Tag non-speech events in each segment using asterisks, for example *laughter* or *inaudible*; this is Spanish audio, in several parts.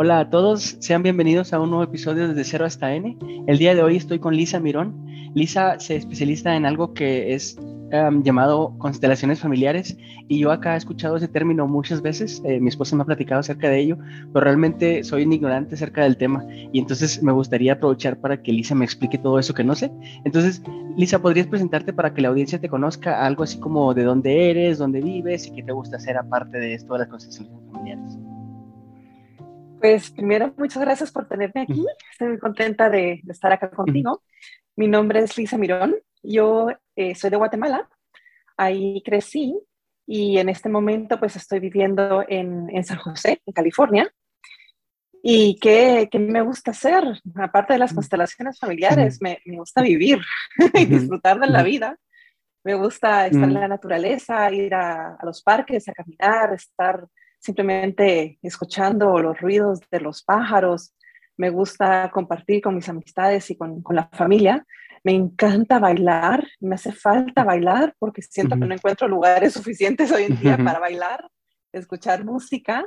Hola a todos, sean bienvenidos a un nuevo episodio desde Cero hasta N. El día de hoy estoy con Lisa Mirón. Lisa se especializa en algo que es um, llamado constelaciones familiares y yo acá he escuchado ese término muchas veces. Eh, mi esposa me ha platicado acerca de ello, pero realmente soy un ignorante acerca del tema y entonces me gustaría aprovechar para que Lisa me explique todo eso que no sé. Entonces, Lisa, ¿podrías presentarte para que la audiencia te conozca algo así como de dónde eres, dónde vives y qué te gusta hacer aparte de esto de las constelaciones familiares? Pues primero, muchas gracias por tenerme aquí. Estoy muy contenta de, estar acá contigo. Mi nombre es Lisa Mirón. Yo eh, soy de Guatemala. Ahí crecí y en este momento pues estoy viviendo en, en San José, en California. ¿Y qué, qué, me gusta hacer? Aparte de las constelaciones familiares, me, me gusta vivir *laughs* y disfrutar de la vida. Me gusta estar en la naturaleza, ir a, a los parques, a caminar, estar simplemente escuchando los ruidos de los pájaros. Me gusta compartir con mis amistades y con, con la familia. Me encanta bailar, me hace falta bailar porque siento que no encuentro lugares *laughs* suficientes hoy en día para bailar, escuchar música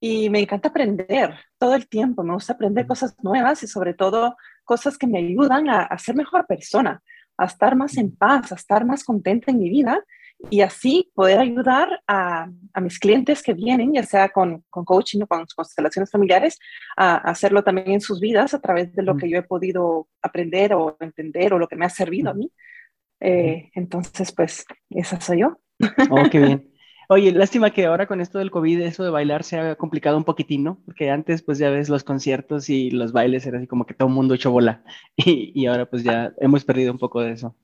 y me encanta aprender todo el tiempo. Me gusta aprender cosas nuevas y sobre todo cosas que me ayudan a, a ser mejor persona, a estar más en paz, a estar más contenta en mi vida y así poder ayudar a, a, mis clientes que vienen, ya sea con, con coaching o con constelaciones familiares, a, hacerlo también en sus vidas a través de lo que yo he podido aprender o entender o lo que me ha servido a mí. Eh, entonces, pues, esa soy yo. Oh, qué bien. *laughs* Oye, lástima que ahora con esto del COVID, eso de bailar se ha complicado un poquitín, ¿no? Porque antes, pues ya ves, los conciertos y los bailes era así como que todo el mundo echó bola. *laughs* Y, y ahora, pues ya hemos perdido un poco de eso.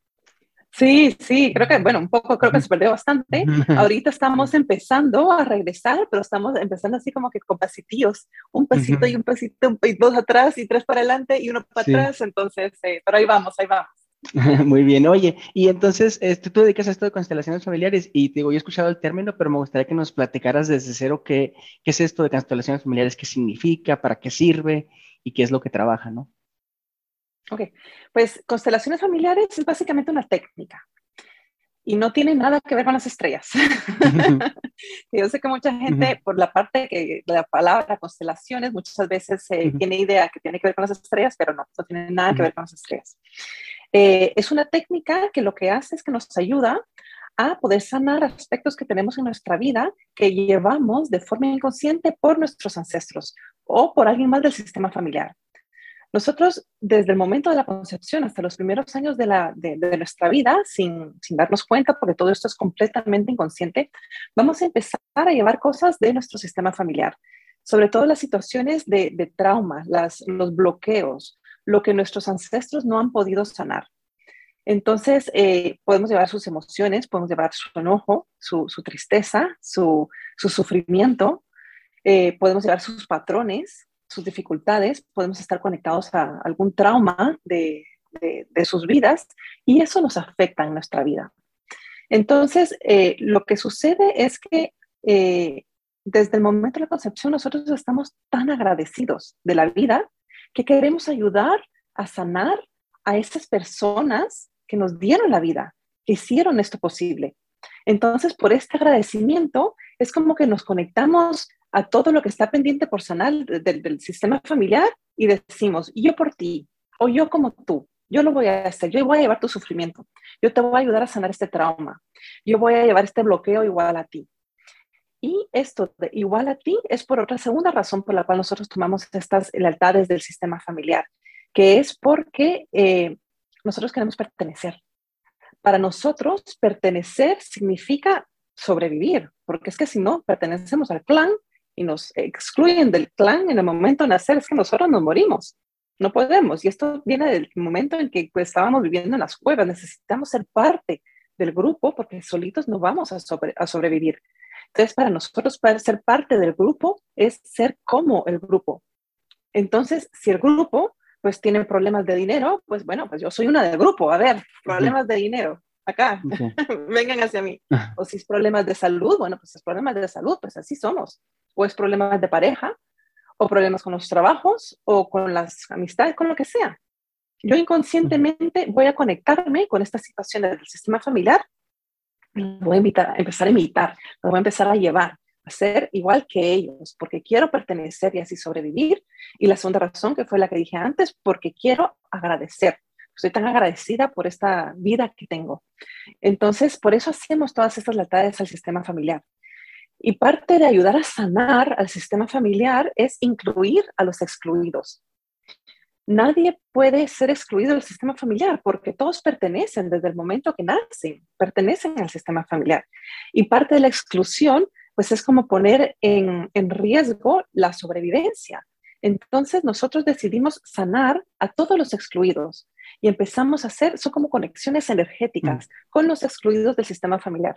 Sí, sí, creo que, bueno, un poco creo que se perdió bastante. Ahorita estamos empezando a regresar, pero estamos empezando así como que con pasitos, un pasito y un pasito, y dos atrás y tres para adelante y uno para atrás, entonces, eh, pero ahí vamos, ahí vamos. *laughs* Muy bien, oye, y entonces este, tú dedicas a esto de constelaciones familiares y te digo, yo he escuchado el término, pero me gustaría que nos platicaras desde cero qué, qué es esto de constelaciones familiares, qué significa, para qué sirve y qué es lo que trabaja, ¿no? Ok, pues constelaciones familiares es básicamente una técnica y no tiene nada que ver con las estrellas. *laughs* Yo sé que mucha gente, por la parte que la palabra constelaciones, muchas veces eh, tiene idea que tiene que ver con las estrellas, pero no, no tiene nada que ver con las estrellas. Eh, es una técnica que lo que hace es que nos ayuda a poder sanar aspectos que tenemos en nuestra vida que llevamos de forma inconsciente por nuestros ancestros o por alguien más del sistema familiar. Nosotros, desde el momento de la concepción hasta los primeros años de, nuestra vida, sin, darnos cuenta, porque todo esto es completamente inconsciente, vamos a empezar a llevar cosas de nuestro sistema familiar, sobre todo las situaciones de, de trauma, las, los bloqueos, lo que nuestros ancestros no han podido sanar. Entonces, eh, podemos llevar sus emociones, podemos llevar su enojo, su, tristeza, su, su sufrimiento, eh, podemos llevar sus patrones, sus dificultades, podemos estar conectados a algún trauma de, de, sus vidas y eso nos afecta en nuestra vida. Entonces, eh, lo que sucede es que eh, desde el momento de la concepción nosotros estamos tan agradecidos de la vida que queremos ayudar a sanar a esas personas que nos dieron la vida, que hicieron esto posible. Entonces, por este agradecimiento, es como que nos conectamos a todo lo que está pendiente por sanar del, sistema familiar y decimos, yo por ti, o yo como tú, yo lo voy a hacer, yo voy a llevar tu sufrimiento, yo te voy a ayudar a sanar este trauma, yo voy a llevar este bloqueo igual a ti. Y esto de igual a ti es por otra segunda razón por la cual nosotros tomamos estas lealtades del sistema familiar, que es porque eh, nosotros queremos pertenecer. Para nosotros, pertenecer significa sobrevivir, porque es que si no pertenecemos al clan, y nos excluyen del clan en el momento de nacer, es que nosotros nos morimos. No podemos. Y esto viene del momento en que pues, estábamos viviendo en las cuevas. Necesitamos ser parte del grupo porque solitos no vamos a, a sobrevivir. Entonces, para nosotros poder ser parte del grupo es ser como el grupo. Entonces, si el grupo pues tiene problemas de dinero, pues bueno, pues yo soy una del grupo. A ver, problemas de dinero acá, *laughs* vengan hacia mí. O si es problemas de salud, bueno, pues es problemas de salud, pues así somos. O es problemas de pareja, o problemas con los trabajos, o con las amistades, con lo que sea. Yo inconscientemente voy a conectarme con estas situaciones del sistema familiar, voy a, invitar, a empezar a imitar, lo voy a empezar a llevar. ser igual que ellos, porque quiero pertenecer y así sobrevivir. Y la segunda razón, que fue la que dije antes, porque quiero agradecer. Estoy tan agradecida por esta vida que tengo. Entonces, por eso hacemos todas estas lealtades al sistema familiar. Y parte de ayudar a sanar al sistema familiar es incluir a los excluidos. Nadie puede ser excluido del sistema familiar porque todos pertenecen desde el momento que nacen, pertenecen al sistema familiar. Y parte de la exclusión pues es como poner en, riesgo la sobrevivencia. Entonces nosotros decidimos sanar a todos los excluidos y empezamos a hacer, son como conexiones energéticas mm. con los excluidos del sistema familiar.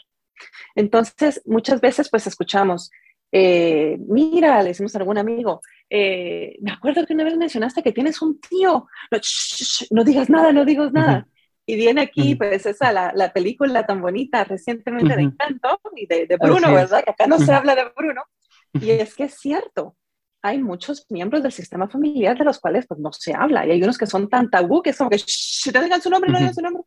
Entonces muchas veces pues escuchamos, eh, mira, le decimos a algún amigo, eh, me acuerdo que una vez mencionaste que tienes un tío, no, no digas nada, no digas nada. Y viene aquí, pues, esa, la, la, película tan bonita recientemente de Encanto y de, de Bruno, ¿verdad? Que acá no se habla de Bruno. Y es que es cierto, hay muchos miembros del sistema familiar de los cuales pues no se habla. Y hay unos que son tan tabú que es como que no digan su nombre, no digan su nombre,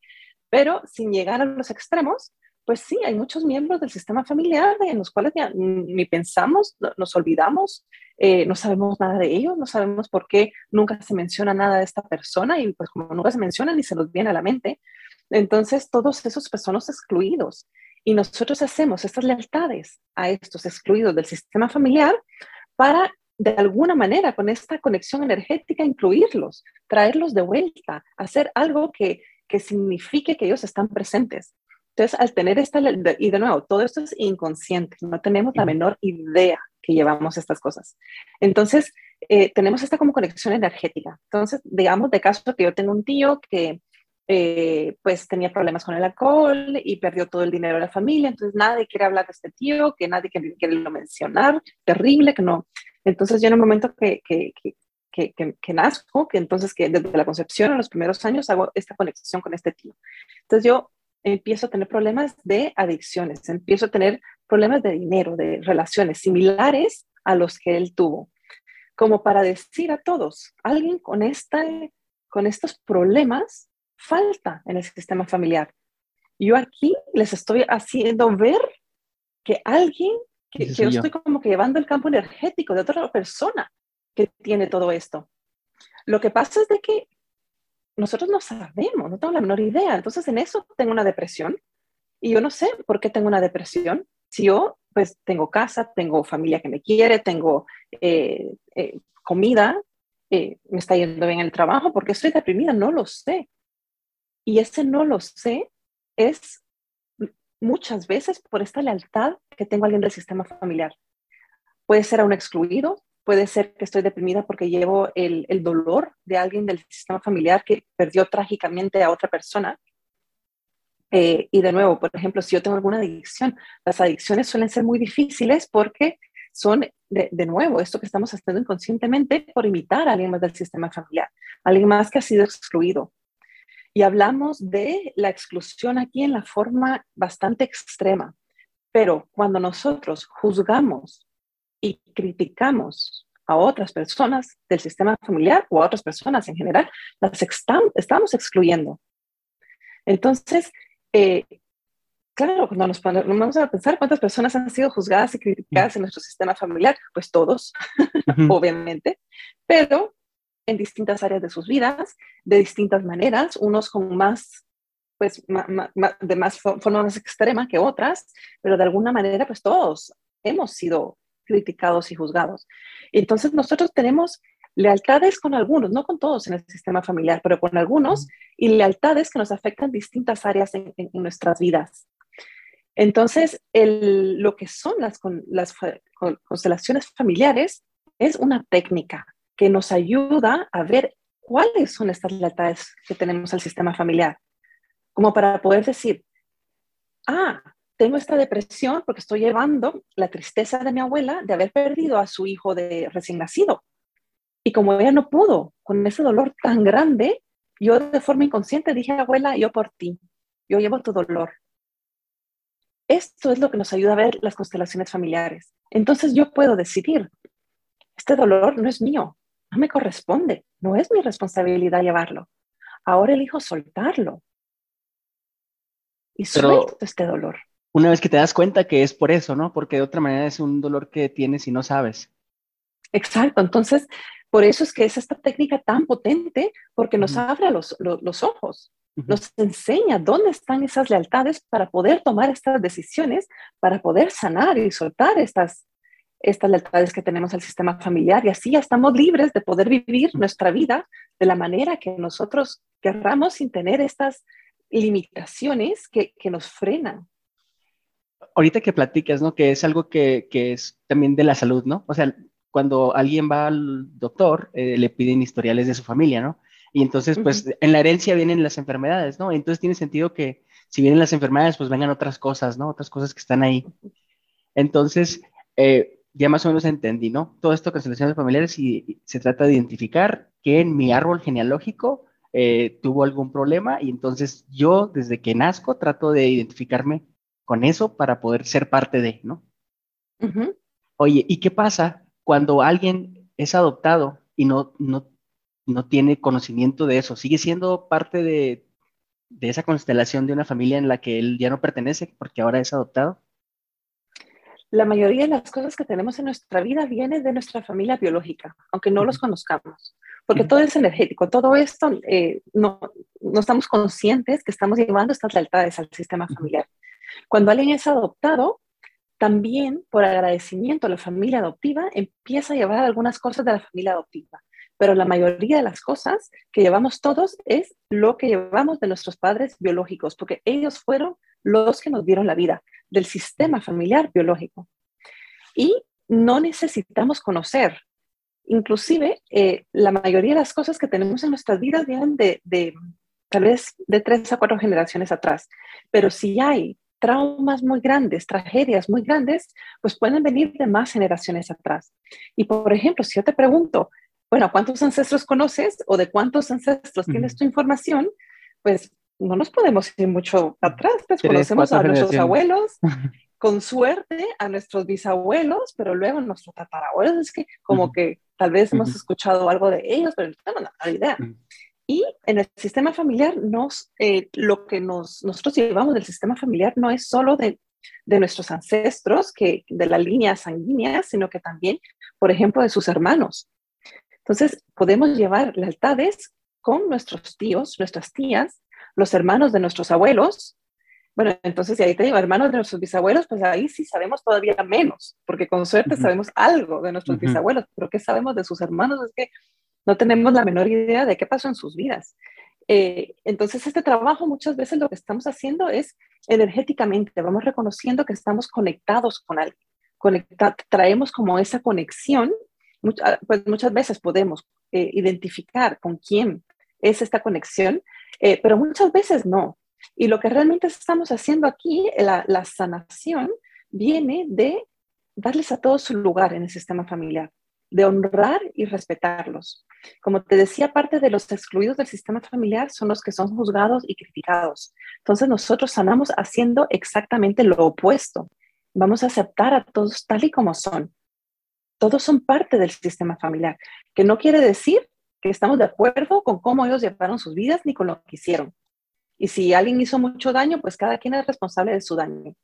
pero sin llegar a los extremos, pues sí, hay muchos miembros del sistema familiar en los cuales ni pensamos, nos olvidamos, eh, no sabemos nada de ellos, no sabemos por qué nunca se menciona nada de esta persona y pues como nunca se menciona ni se nos viene a la mente, entonces todos esos personas excluidos. Y nosotros hacemos estas lealtades a estos excluidos del sistema familiar para de alguna manera con esta conexión energética incluirlos, traerlos de vuelta, hacer algo que, que signifique que ellos están presentes. Entonces, al tener esta, y de nuevo, todo esto es inconsciente, no tenemos la menor idea que llevamos estas cosas. Entonces, eh, tenemos esta como conexión energética. Entonces, digamos de caso que yo tengo un tío que eh, pues tenía problemas con el alcohol y perdió todo el dinero de la familia, entonces nadie quiere hablar de este tío, que nadie quiere, quiere lo mencionar, terrible, que no. Entonces yo en el momento que, que, que, que, nazco, que entonces que desde la concepción en los primeros años hago esta conexión con este tío. Entonces yo empiezo a tener problemas de adicciones, empiezo a tener problemas de dinero, de relaciones similares a los que él tuvo, como para decir a todos, alguien con, esta, con estos problemas falta en el sistema familiar. Yo aquí les estoy haciendo ver que alguien, que, yo estoy como que llevando el campo energético de otra persona que tiene todo esto. Lo que pasa es de que nosotros no sabemos, no tengo la menor idea. Entonces en eso tengo una depresión y yo no sé por qué tengo una depresión. Si yo pues tengo casa, tengo familia que me quiere, tengo eh, eh, comida, eh, me está yendo bien el trabajo, porque estoy deprimida, no lo sé. Y ese no lo sé es muchas veces por esta lealtad que tengo a alguien del sistema familiar. Puede ser a un excluido, puede ser que estoy deprimida porque llevo el, el, dolor de alguien del sistema familiar que perdió trágicamente a otra persona. Eh, y de nuevo, por ejemplo, si yo tengo alguna adicción, las adicciones suelen ser muy difíciles porque son, de, de, nuevo, esto que estamos haciendo inconscientemente por imitar a alguien más del sistema familiar, alguien más que ha sido excluido. Y hablamos de la exclusión aquí en la forma bastante extrema. Pero cuando nosotros juzgamos y criticamos a otras personas del sistema familiar o a otras personas en general, las estamos excluyendo. Entonces, eh, claro, cuando nos, vamos a pensar cuántas personas han sido juzgadas y criticadas en nuestro sistema familiar, pues todos, *laughs* obviamente, pero en distintas áreas de sus vidas, de distintas maneras, unos con más, pues, de más forma más extrema que otras, pero de alguna manera, pues todos hemos sido criticados y juzgados. Entonces nosotros tenemos lealtades con algunos, no con todos en el sistema familiar, pero con algunos, y lealtades que nos afectan distintas áreas en, nuestras vidas. Entonces, el, lo que son las, las constelaciones familiares es una técnica que nos ayuda a ver cuáles son estas lealtades que tenemos al sistema familiar, como para poder decir, ah, tengo esta depresión porque estoy llevando la tristeza de mi abuela de haber perdido a su hijo de recién nacido. Y como ella no pudo, con ese dolor tan grande, yo de forma inconsciente dije, abuela, yo por ti, yo llevo tu dolor. Esto es lo que nos ayuda a ver las constelaciones familiares. Entonces yo puedo decidir, este dolor no es mío, no me corresponde, no es mi responsabilidad llevarlo. Ahora elijo soltarlo y suelto este dolor una vez que te das cuenta que es por eso, ¿no? Porque de otra manera es un dolor que tienes y no sabes. Exacto, entonces por eso es que es esta técnica tan potente, porque nos abre los, los, ojos, nos enseña dónde están esas lealtades para poder tomar estas decisiones, para poder sanar y soltar estas, estas lealtades que tenemos al sistema familiar. Y así ya estamos libres de poder vivir nuestra vida de la manera que nosotros querramos sin tener estas limitaciones que, que nos frenan. Ahorita que platicas, ¿no? Que es algo que, que es también de la salud, ¿no? O sea, cuando alguien va al doctor, eh, le piden historiales de su familia, ¿no? Y entonces, pues, en la herencia vienen las enfermedades, ¿no? Entonces tiene sentido que si vienen las enfermedades, pues vengan otras cosas, ¿no? Otras cosas que están ahí. Entonces, eh, ya más o menos entendí, ¿no? Todo esto con constelaciones familiares y, se trata de identificar que en mi árbol genealógico eh, tuvo algún problema y entonces yo desde que nazco trato de identificarme con eso para poder ser parte de, ¿no? Oye, ¿y qué pasa cuando alguien es adoptado y no, no, no tiene conocimiento de eso, sigue siendo parte de, de esa constelación de una familia en la que él ya no pertenece porque ahora es adoptado? La mayoría de las cosas que tenemos en nuestra vida viene de nuestra familia biológica, aunque no los conozcamos, porque todo es energético, todo esto eh, no, no, estamos conscientes que estamos llevando estas lealtades al sistema familiar. Cuando alguien es adoptado, también por agradecimiento a la familia adoptiva empieza a llevar algunas cosas de la familia adoptiva, pero la mayoría de las cosas que llevamos todos es lo que llevamos de nuestros padres biológicos, porque ellos fueron los que nos dieron la vida, del sistema familiar biológico. Y no necesitamos conocer. Inclusive, eh, la mayoría de las cosas que tenemos en nuestras vidas vienen de, de tal vez de tres a cuatro generaciones atrás. Pero si hay traumas muy grandes, tragedias muy grandes, pues pueden venir de más generaciones atrás. Y por ejemplo, si yo te pregunto, bueno, ¿cuántos ancestros conoces o de cuántos ancestros tienes tu información? Pues no nos podemos ir mucho atrás, pues conocemos a nuestros abuelos, *laughs* con suerte a nuestros bisabuelos, pero luego nuestros tatarabuelos, es que como que tal vez hemos escuchado algo de ellos, pero no tenemos la idea. Y en el sistema familiar, nos, eh, lo que nos, nosotros llevamos del sistema familiar no es solo de, de nuestros ancestros, que, de la línea sanguínea, sino que también, por ejemplo, de sus hermanos. Entonces, podemos llevar lealtades con nuestros tíos, nuestras tías, los hermanos de nuestros abuelos. Bueno, entonces, si ahí te digo, hermanos de nuestros bisabuelos, pues ahí sí sabemos todavía menos, porque con suerte sabemos algo de nuestros bisabuelos, pero ¿qué sabemos de sus hermanos? Es que no tenemos la menor idea de qué pasó en sus vidas. Eh, entonces, este trabajo muchas veces lo que estamos haciendo es energéticamente, vamos reconociendo que estamos conectados con alguien, traemos como esa conexión, pues muchas veces podemos eh, identificar con quién es esta conexión, eh, pero muchas veces no. Y lo que realmente estamos haciendo aquí, la, la sanación, viene de darles a todos su lugar en el sistema familiar de honrar y respetarlos. Como te decía, parte de los excluidos del sistema familiar son los que son juzgados y criticados. Entonces nosotros sanamos haciendo exactamente lo opuesto. Vamos a aceptar a todos tal y como son. Todos son parte del sistema familiar, que no quiere decir que estamos de acuerdo con cómo ellos llevaron sus vidas ni con lo que hicieron. Y si alguien hizo mucho daño, pues cada quien es responsable de su daño.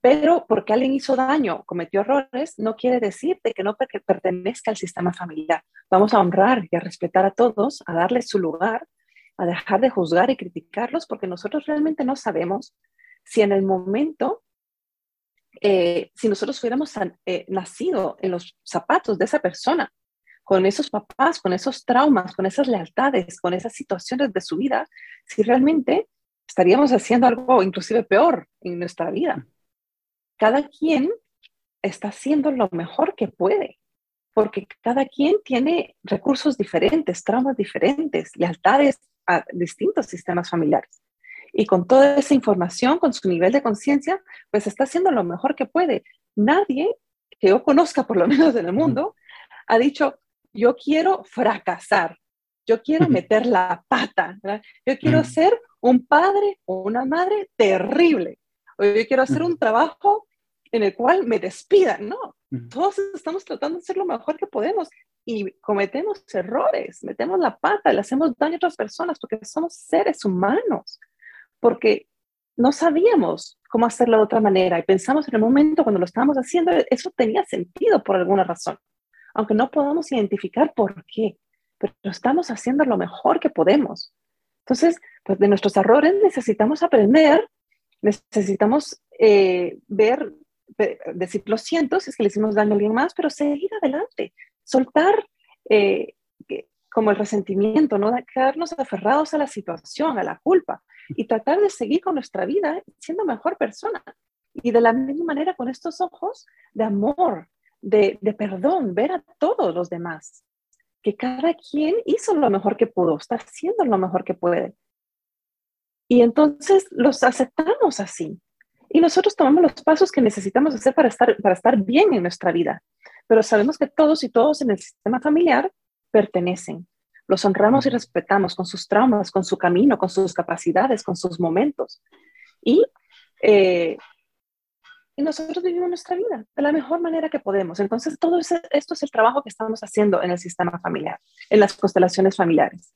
Pero porque alguien hizo daño, cometió errores, no quiere decir de que no pertenezca al sistema familiar. Vamos a honrar y a respetar a todos, a darles su lugar, a dejar de juzgar y criticarlos, porque nosotros realmente no sabemos si en el momento, eh, si nosotros hubiéramos eh, nacido en los zapatos de esa persona, con esos papás, con esos traumas, con esas lealtades, con esas situaciones de su vida, si realmente estaríamos haciendo algo inclusive peor en nuestra vida cada quien está haciendo lo mejor que puede, porque cada quien tiene recursos diferentes, traumas diferentes, lealtades a distintos sistemas familiares. Y con toda esa información, con su nivel de conciencia, pues está haciendo lo mejor que puede. Nadie que yo conozca, por lo menos en el mundo, ha dicho, yo quiero fracasar, yo quiero meter la pata, yo quiero ser un padre o una madre terrible, o yo quiero hacer un trabajo en el cual me despidan, no. Todos estamos tratando de hacer lo mejor que podemos y cometemos errores, metemos la pata, le hacemos daño a otras personas porque somos seres humanos, porque no sabíamos cómo hacerlo de otra manera y pensamos en el momento cuando lo estábamos haciendo, eso tenía sentido por alguna razón, aunque no podamos identificar por qué, pero estamos haciendo lo mejor que podemos. Entonces, pues de nuestros errores necesitamos aprender, necesitamos eh, ver, decir lo siento si es que le hicimos daño a alguien más, pero seguir adelante, soltar eh, como el resentimiento, no quedarnos aferrados a la situación, a la culpa y tratar de seguir con nuestra vida siendo mejor persona. Y de la misma manera con estos ojos de amor, de, perdón, ver a todos los demás, que cada quien hizo lo mejor que pudo, está haciendo lo mejor que puede. Y entonces los aceptamos así. Y nosotros tomamos los pasos que necesitamos hacer para estar, para estar bien en nuestra vida. Pero sabemos que todos y todos en el sistema familiar pertenecen. Los honramos y respetamos con sus traumas, con su camino, con sus capacidades, con sus momentos. Y, eh, nosotros vivimos nuestra vida de la mejor manera que podemos. Entonces, todo esto es el trabajo que estamos haciendo en el sistema familiar, en las constelaciones familiares.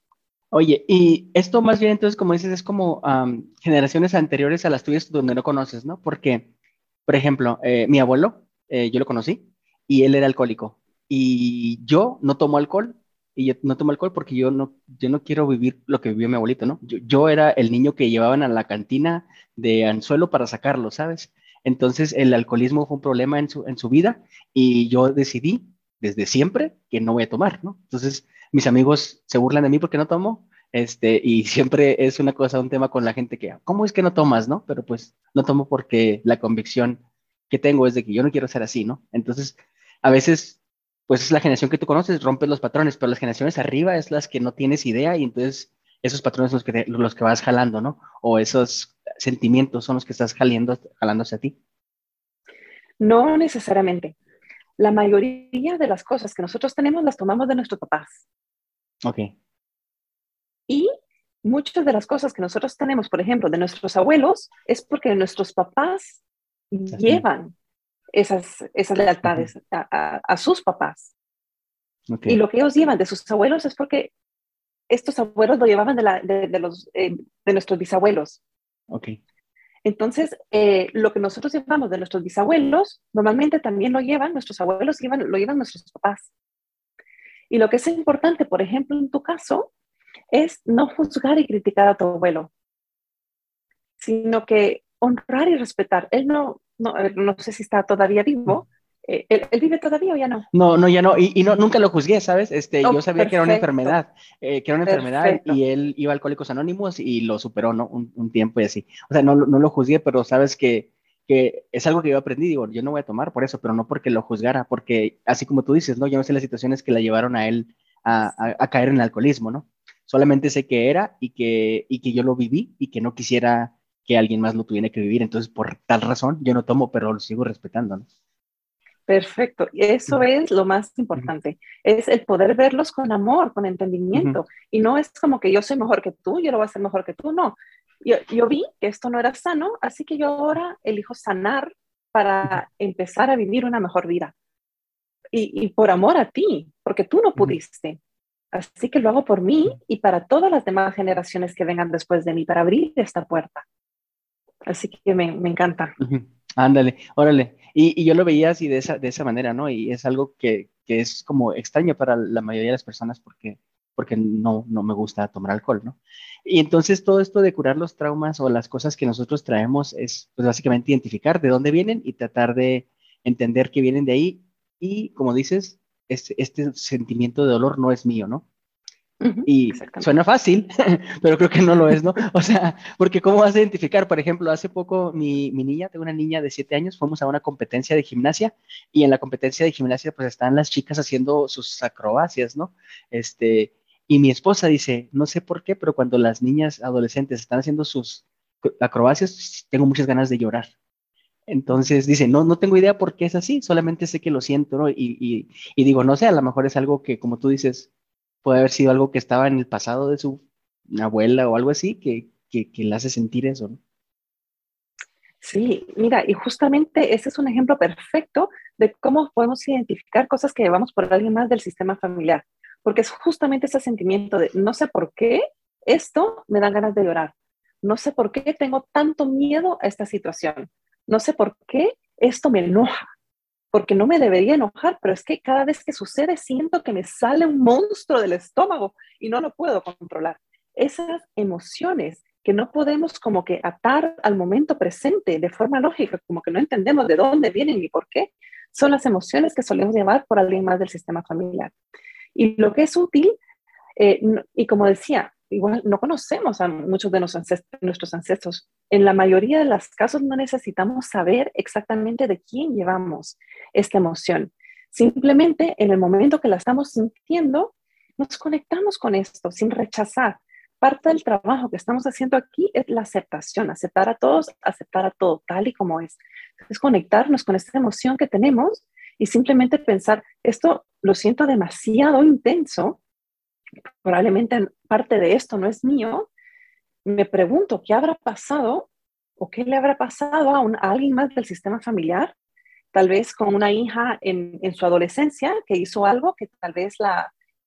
Oye, y esto más bien entonces, como dices, es como generaciones anteriores a las tuyas donde no conoces, ¿no? Porque, por ejemplo, eh, mi abuelo, eh, yo lo conocí y él era alcohólico y yo no tomo alcohol y yo no tomo alcohol porque yo no, yo no quiero vivir lo que vivió mi abuelito, ¿no? Yo, era el niño que llevaban a la cantina de anzuelo para sacarlo, ¿sabes? Entonces el alcoholismo fue un problema en su, en su vida y yo decidí desde siempre que no voy a tomar, ¿no? Entonces mis amigos se burlan de mí porque no tomo, este, y *laughs* siempre es una cosa, un tema con la gente que, ¿cómo es que no tomas, no? Pero pues no tomo porque la convicción que tengo es de que yo no quiero ser así, ¿no? Entonces, a veces pues es la generación que tú conoces, rompes los patrones, pero las generaciones arriba es las que no tienes idea y entonces esos patrones los que, los que vas jalando, ¿no? O esos sentimientos son los que estás jalando, jalándose a ti. No necesariamente. La mayoría de las cosas que nosotros tenemos las tomamos de nuestros papás. Ok. Y muchas de las cosas que nosotros tenemos, por ejemplo, de nuestros abuelos, es porque nuestros papás llevan esas, esas lealtades a, sus papás. Y lo que ellos llevan de sus abuelos es porque estos abuelos lo llevaban de, la, de, los, eh, de nuestros bisabuelos. Okay. Entonces, eh, lo que nosotros llevamos de nuestros bisabuelos, normalmente también lo llevan, nuestros abuelos llevan, lo llevan nuestros papás. Y lo que es importante, por ejemplo, en tu caso, es no juzgar y criticar a tu abuelo, sino que honrar y respetar. Él no, no, no sé si está todavía vivo. Eh, ¿él, vive todavía o ya no? No, no, ya no. Y, no, nunca lo juzgué, ¿sabes? Este, yo sabía que era una enfermedad, eh, que era una enfermedad y él iba a Alcohólicos Anónimos y lo superó, ¿no? Un, tiempo y así. O sea, no, no lo juzgué, pero sabes que, que es algo que yo aprendí. Digo, yo no voy a tomar por eso, pero no porque lo juzgara, porque así como tú dices, ¿no? Yo no sé las situaciones que la llevaron a él a, a, caer en el alcoholismo, ¿no? Solamente sé que era y que, y que yo lo viví y que no quisiera que alguien más lo tuviera que vivir. Entonces, por tal razón, yo no tomo, pero lo sigo respetando. ¿no? Perfecto. Eso es lo más importante. Es el poder verlos con amor, con entendimiento. Y no es como que yo soy mejor que tú, yo lo voy a ser mejor que tú. No. Yo, yo vi que esto no era sano, así que yo ahora elijo sanar para empezar a vivir una mejor vida. Y, y por amor a ti, porque tú no pudiste. Así que lo hago por mí y para todas las demás generaciones que vengan después de mí, para abrir esta puerta. Así que me, me encanta. Ándale, órale. Y, yo lo veía así de esa, de esa manera, ¿no? Y es algo que, que, es como extraño para la mayoría de las personas porque, porque no, no me gusta tomar alcohol, ¿no? Y entonces todo esto de curar los traumas o las cosas que nosotros traemos es pues básicamente identificar de dónde vienen y tratar de entender que vienen de ahí. Y como dices, este, este sentimiento de dolor no es mío, ¿no? Y suena fácil, *laughs* pero creo que no lo es, ¿no? *laughs* O sea, porque ¿cómo vas a identificar? Por ejemplo, hace poco mi, mi niña, tengo una niña de 7 años, fuimos a una competencia de gimnasia y en la competencia de gimnasia pues están las chicas haciendo sus acrobacias, ¿no? Este, y mi esposa dice, no sé por qué, pero cuando las niñas adolescentes están haciendo sus acrobacias, tengo muchas ganas de llorar. Entonces dice, no, no tengo idea por qué es así, solamente sé que lo siento, ¿no? Y, y, y digo, no sé, a lo mejor es algo que, como tú dices, puede haber sido algo que estaba en el pasado de su abuela o algo así que, que, le hace sentir eso, ¿no? Sí, mira, y justamente ese es un ejemplo perfecto de cómo podemos identificar cosas que llevamos por alguien más del sistema familiar, porque es justamente ese sentimiento de no sé por qué esto me da ganas de llorar, no sé por qué tengo tanto miedo a esta situación, no sé por qué esto me enoja, porque no me debería enojar, pero es que cada vez que sucede siento que me sale un monstruo del estómago y no lo puedo controlar. Esas emociones que no podemos como que atar al momento presente de forma lógica, como que no entendemos de dónde vienen ni por qué, son las emociones que solemos llevar por alguien más del sistema familiar. Y lo que es útil, eh, y como decía, igual no conocemos a muchos de nuestros ancestros. En la mayoría de los casos no necesitamos saber exactamente de quién llevamos esta emoción. Simplemente en el momento que la estamos sintiendo, nos conectamos con esto sin rechazar. Parte del trabajo que estamos haciendo aquí es la aceptación, aceptar a todos, aceptar a todo tal y como es. Es conectarnos con esta emoción que tenemos y simplemente pensar, esto lo siento demasiado intenso, probablemente parte de esto no es mío, me pregunto qué habrá pasado o qué le habrá pasado a, alguien más del sistema familiar, tal vez con una hija en, su adolescencia que hizo algo que tal vez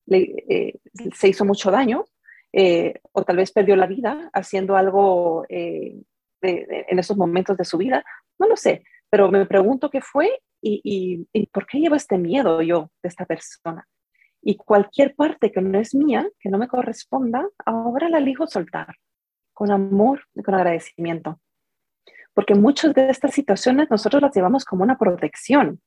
eh, se hizo mucho daño, eh, o tal vez perdió la vida haciendo algo eh, en esos momentos de su vida, no lo sé, pero me pregunto qué fue y, y por qué llevo este miedo yo de esta persona. Y cualquier parte que no es mía, que no me corresponda, ahora la elijo soltar con amor y con agradecimiento. Porque muchas de estas situaciones nosotros las llevamos como una protección.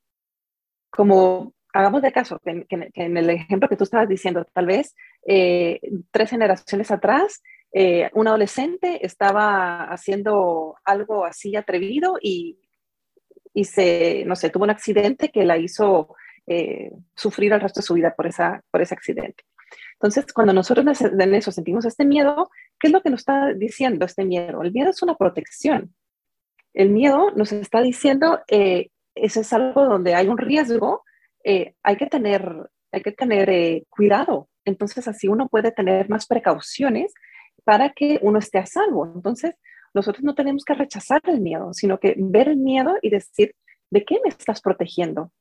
Como, hagamos de caso, que, en el ejemplo que tú estabas diciendo, tal vez eh, tres generaciones atrás, eh, un adolescente estaba haciendo algo así atrevido y, y se, no sé, tuvo un accidente que la hizo eh, sufrir el resto de su vida por, esa, por ese accidente. Entonces, cuando nosotros en eso sentimos este miedo, ¿qué es lo que nos está diciendo este miedo? El miedo es una protección. El miedo nos está diciendo, eh, eso es algo donde hay un riesgo, eh, hay que tener, hay que tener cuidado. Entonces, así uno puede tener más precauciones para que uno esté a salvo. Entonces, nosotros no tenemos que rechazar el miedo, sino que ver el miedo y decir, ¿de qué me estás protegiendo?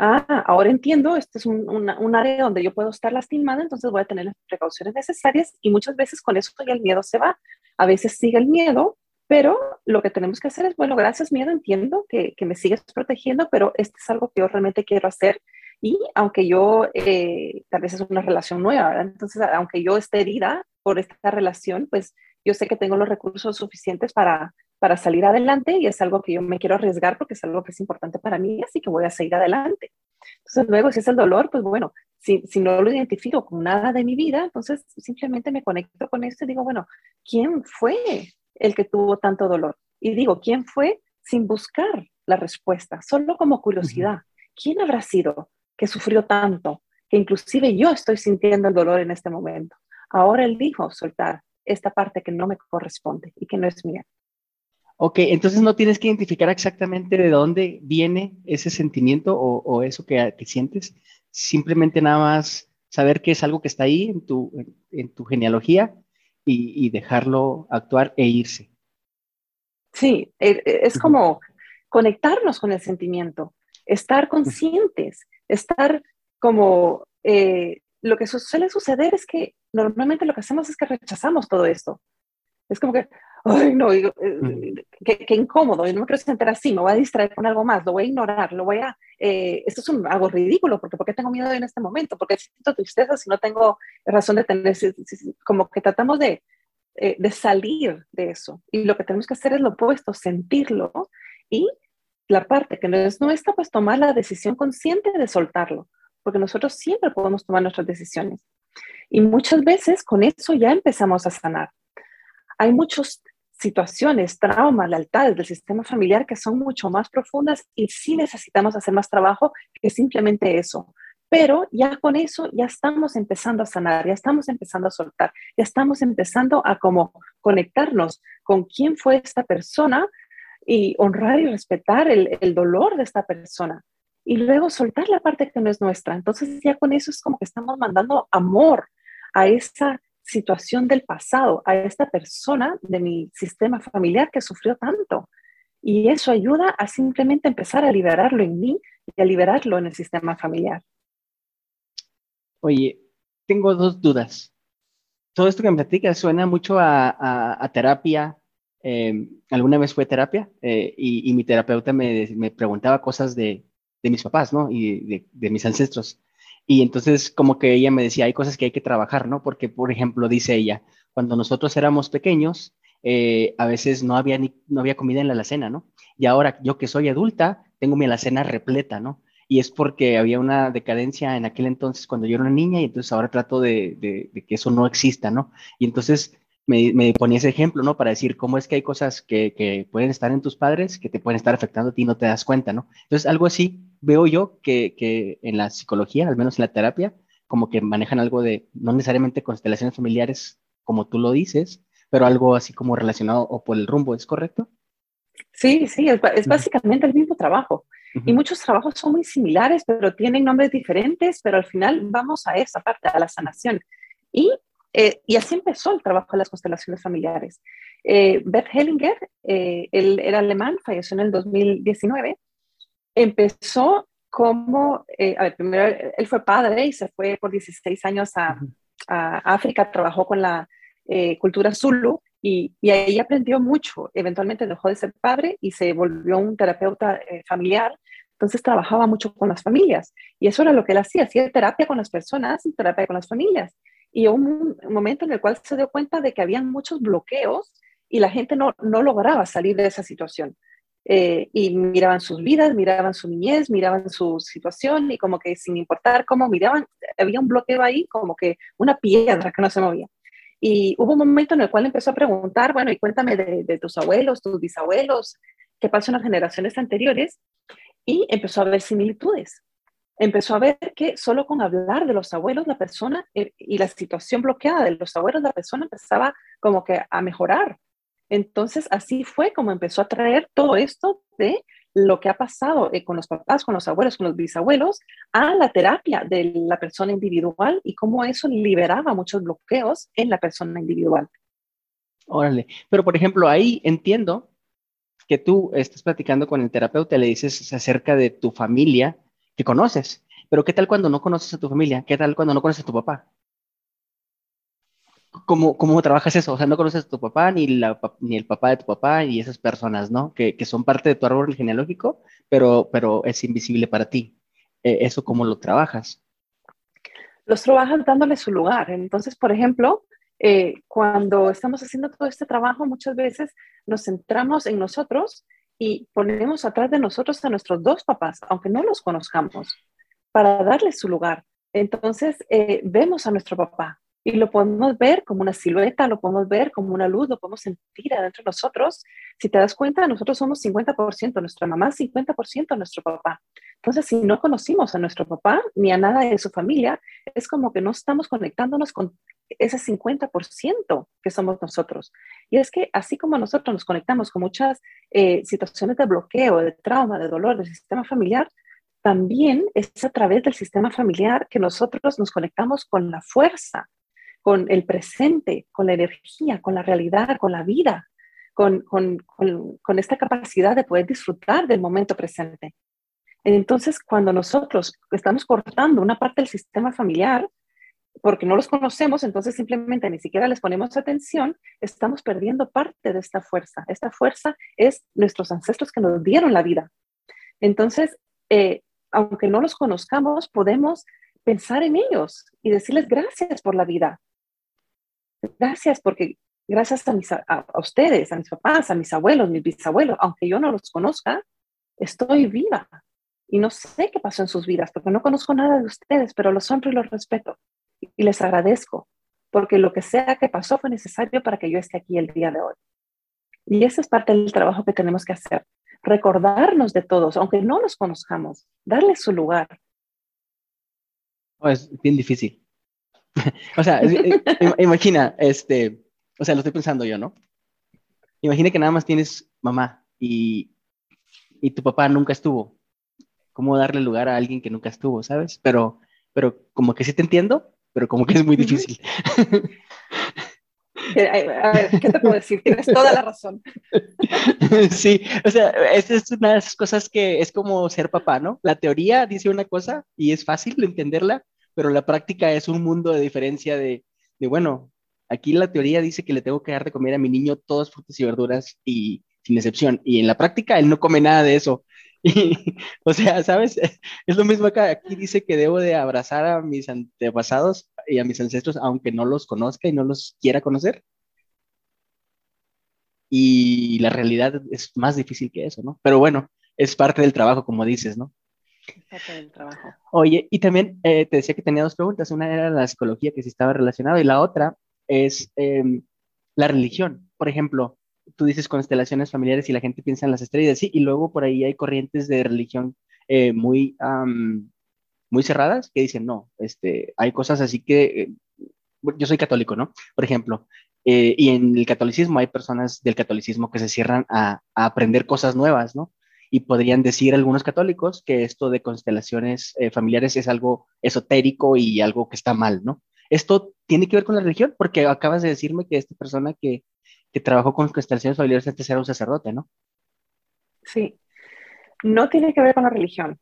Ah, ahora entiendo, este es un, área donde yo puedo estar lastimada, entonces voy a tener las precauciones necesarias y muchas veces con eso el miedo se va. A veces sigue el miedo, pero lo que tenemos que hacer es, bueno, gracias miedo, entiendo que, me sigues protegiendo, pero esto es algo que yo realmente quiero hacer. Y aunque yo, eh, tal vez es una relación nueva, entonces aunque yo esté herida por esta relación, pues yo sé que tengo los recursos suficientes para, para salir adelante y es algo que yo me quiero arriesgar porque es algo que es importante para mí, así que voy a seguir adelante. Entonces luego, si es el dolor, pues bueno, si, si no lo identifico con nada de mi vida, entonces simplemente me conecto con esto y digo, bueno, ¿quién fue el que tuvo tanto dolor? Y digo, ¿quién fue sin buscar la respuesta? Solo como curiosidad. ¿Quién habrá sido que sufrió tanto? Que inclusive yo estoy sintiendo el dolor en este momento. Ahora elijo soltar esta parte que no me corresponde y que no es mía. Ok, entonces no tienes que identificar exactamente de dónde viene ese sentimiento o, eso que, sientes, simplemente nada más saber que es algo que está ahí en tu, en, tu genealogía y, dejarlo actuar e irse. Sí, e, e, es como conectarnos con el sentimiento, estar conscientes, estar como eh, lo que suele suceder es que normalmente lo que hacemos es que rechazamos todo esto. Es como que, ay, no, eh, qué, incómodo, yo no me quiero sentir así, me voy a distraer con algo más, lo voy a ignorar, lo voy a, eh, esto es un, algo ridículo, porque ¿por qué tengo miedo en este momento? porque siento tristeza si no tengo razón de tener, como que tratamos de, eh, de salir de eso. Y lo que tenemos que hacer es lo opuesto, sentirlo y la parte que no es nuestra, pues tomar la decisión consciente de soltarlo, porque nosotros siempre podemos tomar nuestras decisiones. Y muchas veces con eso ya empezamos a sanar hay muchas situaciones, traumas, lealtades del sistema familiar que son mucho más profundas y sí necesitamos hacer más trabajo que simplemente eso. Pero ya con eso ya estamos empezando a sanar, ya estamos empezando a soltar, ya estamos empezando a como conectarnos con quién fue esta persona y honrar y respetar el, el dolor de esta persona y luego soltar la parte que no es nuestra. Entonces ya con eso es como que estamos mandando amor a esa situación del pasado, a esta persona de mi sistema familiar que sufrió tanto. Y eso ayuda a simplemente empezar a liberarlo en mí y a liberarlo en el sistema familiar. Oye, tengo dos dudas. todo esto que me platicas suena mucho a, terapia. Em, alguna vez fue terapia eh, y, mi terapeuta me, me preguntaba cosas de, de, mis papás, ¿no? Y de, mis ancestros. Y entonces como que ella me decía, hay cosas que hay que trabajar, ¿no? Porque, por ejemplo, dice ella, cuando nosotros éramos pequeños, eh, a veces no había, ni, no había comida en la alacena, ¿no? Y ahora yo que soy adulta, tengo mi alacena repleta, ¿no? y es porque había una decadencia en aquel entonces cuando yo era una niña y entonces ahora trato de, de, que eso no exista, ¿no? Y entonces me, me, ponía ese ejemplo, ¿no? Para decir cómo es que hay cosas que, que, pueden estar en tus padres que te pueden estar afectando a ti y no te das cuenta, ¿no? Entonces algo así veo yo que, que en la psicología, al menos en la terapia, como que manejan algo de, no necesariamente constelaciones familiares como tú lo dices, pero algo así como relacionado o por el rumbo, ¿es correcto? Sí, sí, es, es básicamente el mismo trabajo. Y muchos trabajos son muy similares, pero tienen nombres diferentes, pero al final vamos a esa parte, a la sanación. Y, eh, y así empezó el trabajo de las constelaciones familiares. Eh, Bert Hellinger, eh, él era alemán, falleció en el 2019, empezó como, a ver, primero él fue padre y se fue por 16 años a, a África, trabajó con la cultura Zulu y, ahí aprendió mucho. Eventualmente dejó de ser padre y se volvió un terapeuta eh, familiar. Entonces trabajaba mucho con las familias. Y eso era lo que él hacía. Hacía terapia con las personas y terapia con las familias. Y hubo un, momento en el cual se dio cuenta de que había muchos bloqueos y la gente no, no lograba salir de esa situación. Eh, y miraban sus vidas, miraban su niñez, miraban su situación y como que sin importar cómo miraban, había un bloqueo ahí, como que una piedra que no se movía. Y hubo un momento en el cual empezó a preguntar, bueno, y cuéntame de, tus abuelos, tus bisabuelos, qué pasó en las generaciones anteriores, y empezó a ver similitudes. Empezó a ver que solo con hablar de los abuelos, la persona eh, y la situación bloqueada de los abuelos, la persona empezaba como que a mejorar. Entonces, así fue como empezó a traer todo esto de lo que ha pasado eh, con los papás, con los abuelos, con los bisabuelos, a la terapia de la persona individual y cómo eso liberaba muchos bloqueos en la persona individual. Órale, pero por ejemplo, ahí entiendo que tú estás platicando con el terapeuta, le dices acerca de tu familia que conoces, pero ¿qué tal cuando no conoces a tu familia? ¿Qué tal cuando no conoces a tu papá? ¿Cómo, ¿Cómo trabajas eso? O sea, no conoces a tu papá, ni, la, ni el papá de tu papá, y esas personas, ¿no? Que, que son parte de tu árbol genealógico, pero, pero es invisible para ti. Eh, ¿Eso cómo lo trabajas? Los trabajas dándole su lugar. Entonces, por ejemplo, eh, cuando estamos haciendo todo este trabajo, muchas veces nos centramos en nosotros y ponemos atrás de nosotros a nuestros dos papás, aunque no los conozcamos, para darle su lugar. Entonces, eh, vemos a nuestro papá, y lo podemos ver como una silueta, lo podemos ver como una luz, lo podemos sentir adentro de nosotros. Si te das cuenta, nosotros somos 50%, nuestra mamá 50% nuestro papá. Entonces, si no conocimos a nuestro papá ni a nada de su familia, es como que no estamos conectándonos con ese 50% que somos nosotros. Y es que así como nosotros nos conectamos con muchas eh, situaciones de bloqueo, de trauma, de dolor del sistema familiar, también es a través del sistema familiar que nosotros nos conectamos con la fuerza con el presente, con la energía, con la realidad, con la vida, con, esta capacidad de poder disfrutar del momento presente. Entonces, cuando nosotros estamos cortando una parte del sistema familiar, porque no los conocemos, entonces simplemente ni siquiera les ponemos atención, estamos perdiendo parte de esta fuerza. Esta fuerza es nuestros ancestros que nos dieron la vida. Entonces, eh, aunque no los conozcamos, podemos pensar en ellos y decirles gracias por la vida, Gracias porque gracias a, mis, a, ustedes, a mis papás, a mis abuelos, mis bisabuelos, aunque yo no los conozca, estoy viva. Y no sé qué pasó en sus vidas, porque no conozco nada de ustedes, pero los honro y los respeto. Y les agradezco, porque lo que sea que pasó fue necesario para que yo esté aquí el día de hoy. Y esa es parte del trabajo que tenemos que hacer. Recordarnos de todos, aunque no los conozcamos, darles su lugar. Oh, es bien difícil. *laughs* o sea, imagina, este, o sea, lo estoy pensando yo, ¿no? Imagina que nada más tienes mamá y, y tu papá nunca estuvo. ¿Cómo darle lugar a alguien que nunca estuvo, sabes? Pero, pero como que sí te entiendo, pero como que es muy difícil. A ver, ¿qué te puedo decir? Tienes toda la razón. *laughs* Sí, o sea, es una de esas cosas que es como ser papá, ¿no? La teoría dice una cosa y es fácil entenderla, pero la práctica es un mundo de diferencia de, de bueno, Aquí la teoría dice que le tengo que dar de comer a mi niño todas frutas y verduras y sin excepción. Y en la práctica él no come nada de eso. *laughs* Y, o sea, ¿sabes? *laughs* Es lo mismo acá. Aquí dice que debo de abrazar a mis antepasados y a mis ancestros, aunque no los conozca y no los quiera conocer. Y la realidad es más difícil que eso, ¿no? Pero bueno, es parte del trabajo, como dices, ¿no? Es parte del trabajo. Oye, y también eh, te decía que tenía dos preguntas. Una era la psicología, que sí estaba relacionada, y la otra es em, la religión. Por ejemplo, tú dices constelaciones familiares y la gente piensa en las estrellas, sí, y luego por ahí hay corrientes de religión eh, muy, muy cerradas que dicen, no, este, hay cosas así que, eh, yo soy católico, ¿no? Por ejemplo, eh, y en el catolicismo hay personas del catolicismo que se cierran a, a, aprender cosas nuevas, ¿no? Y podrían decir algunos católicos que esto de constelaciones familiares es algo esotérico y algo que está mal, ¿no? ¿Esto tiene que ver con la religión? Porque acabas de decirme que esta persona que, que trabajó con constelaciones familiares antes era un sacerdote, ¿no? Sí, no tiene que ver con la religión.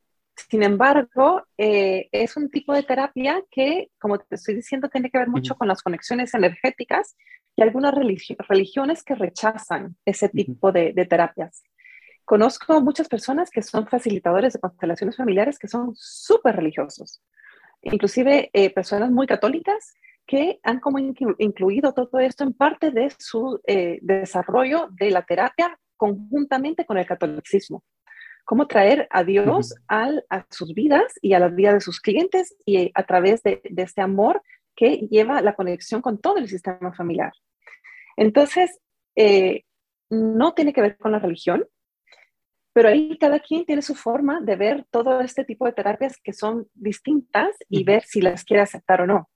Sin embargo, eh, es un tipo de terapia que, como te estoy diciendo, tiene que ver mucho con las conexiones energéticas y algunas religiones que rechazan ese tipo de, terapias. Conozco muchas personas que son facilitadores de constelaciones familiares que son súper religiosos, inclusive eh, personas muy católicas que han como incluido todo esto en parte de su eh, desarrollo de la terapia conjuntamente con el catolicismo. Cómo traer a Dios a sus vidas y a la vida de sus clientes y a través de, este amor que lleva la conexión con todo el sistema familiar. Entonces, eh, no tiene que ver con la religión, pero ahí cada quien tiene su forma de ver todo este tipo de terapias que son distintas y ver si las quiere aceptar o no.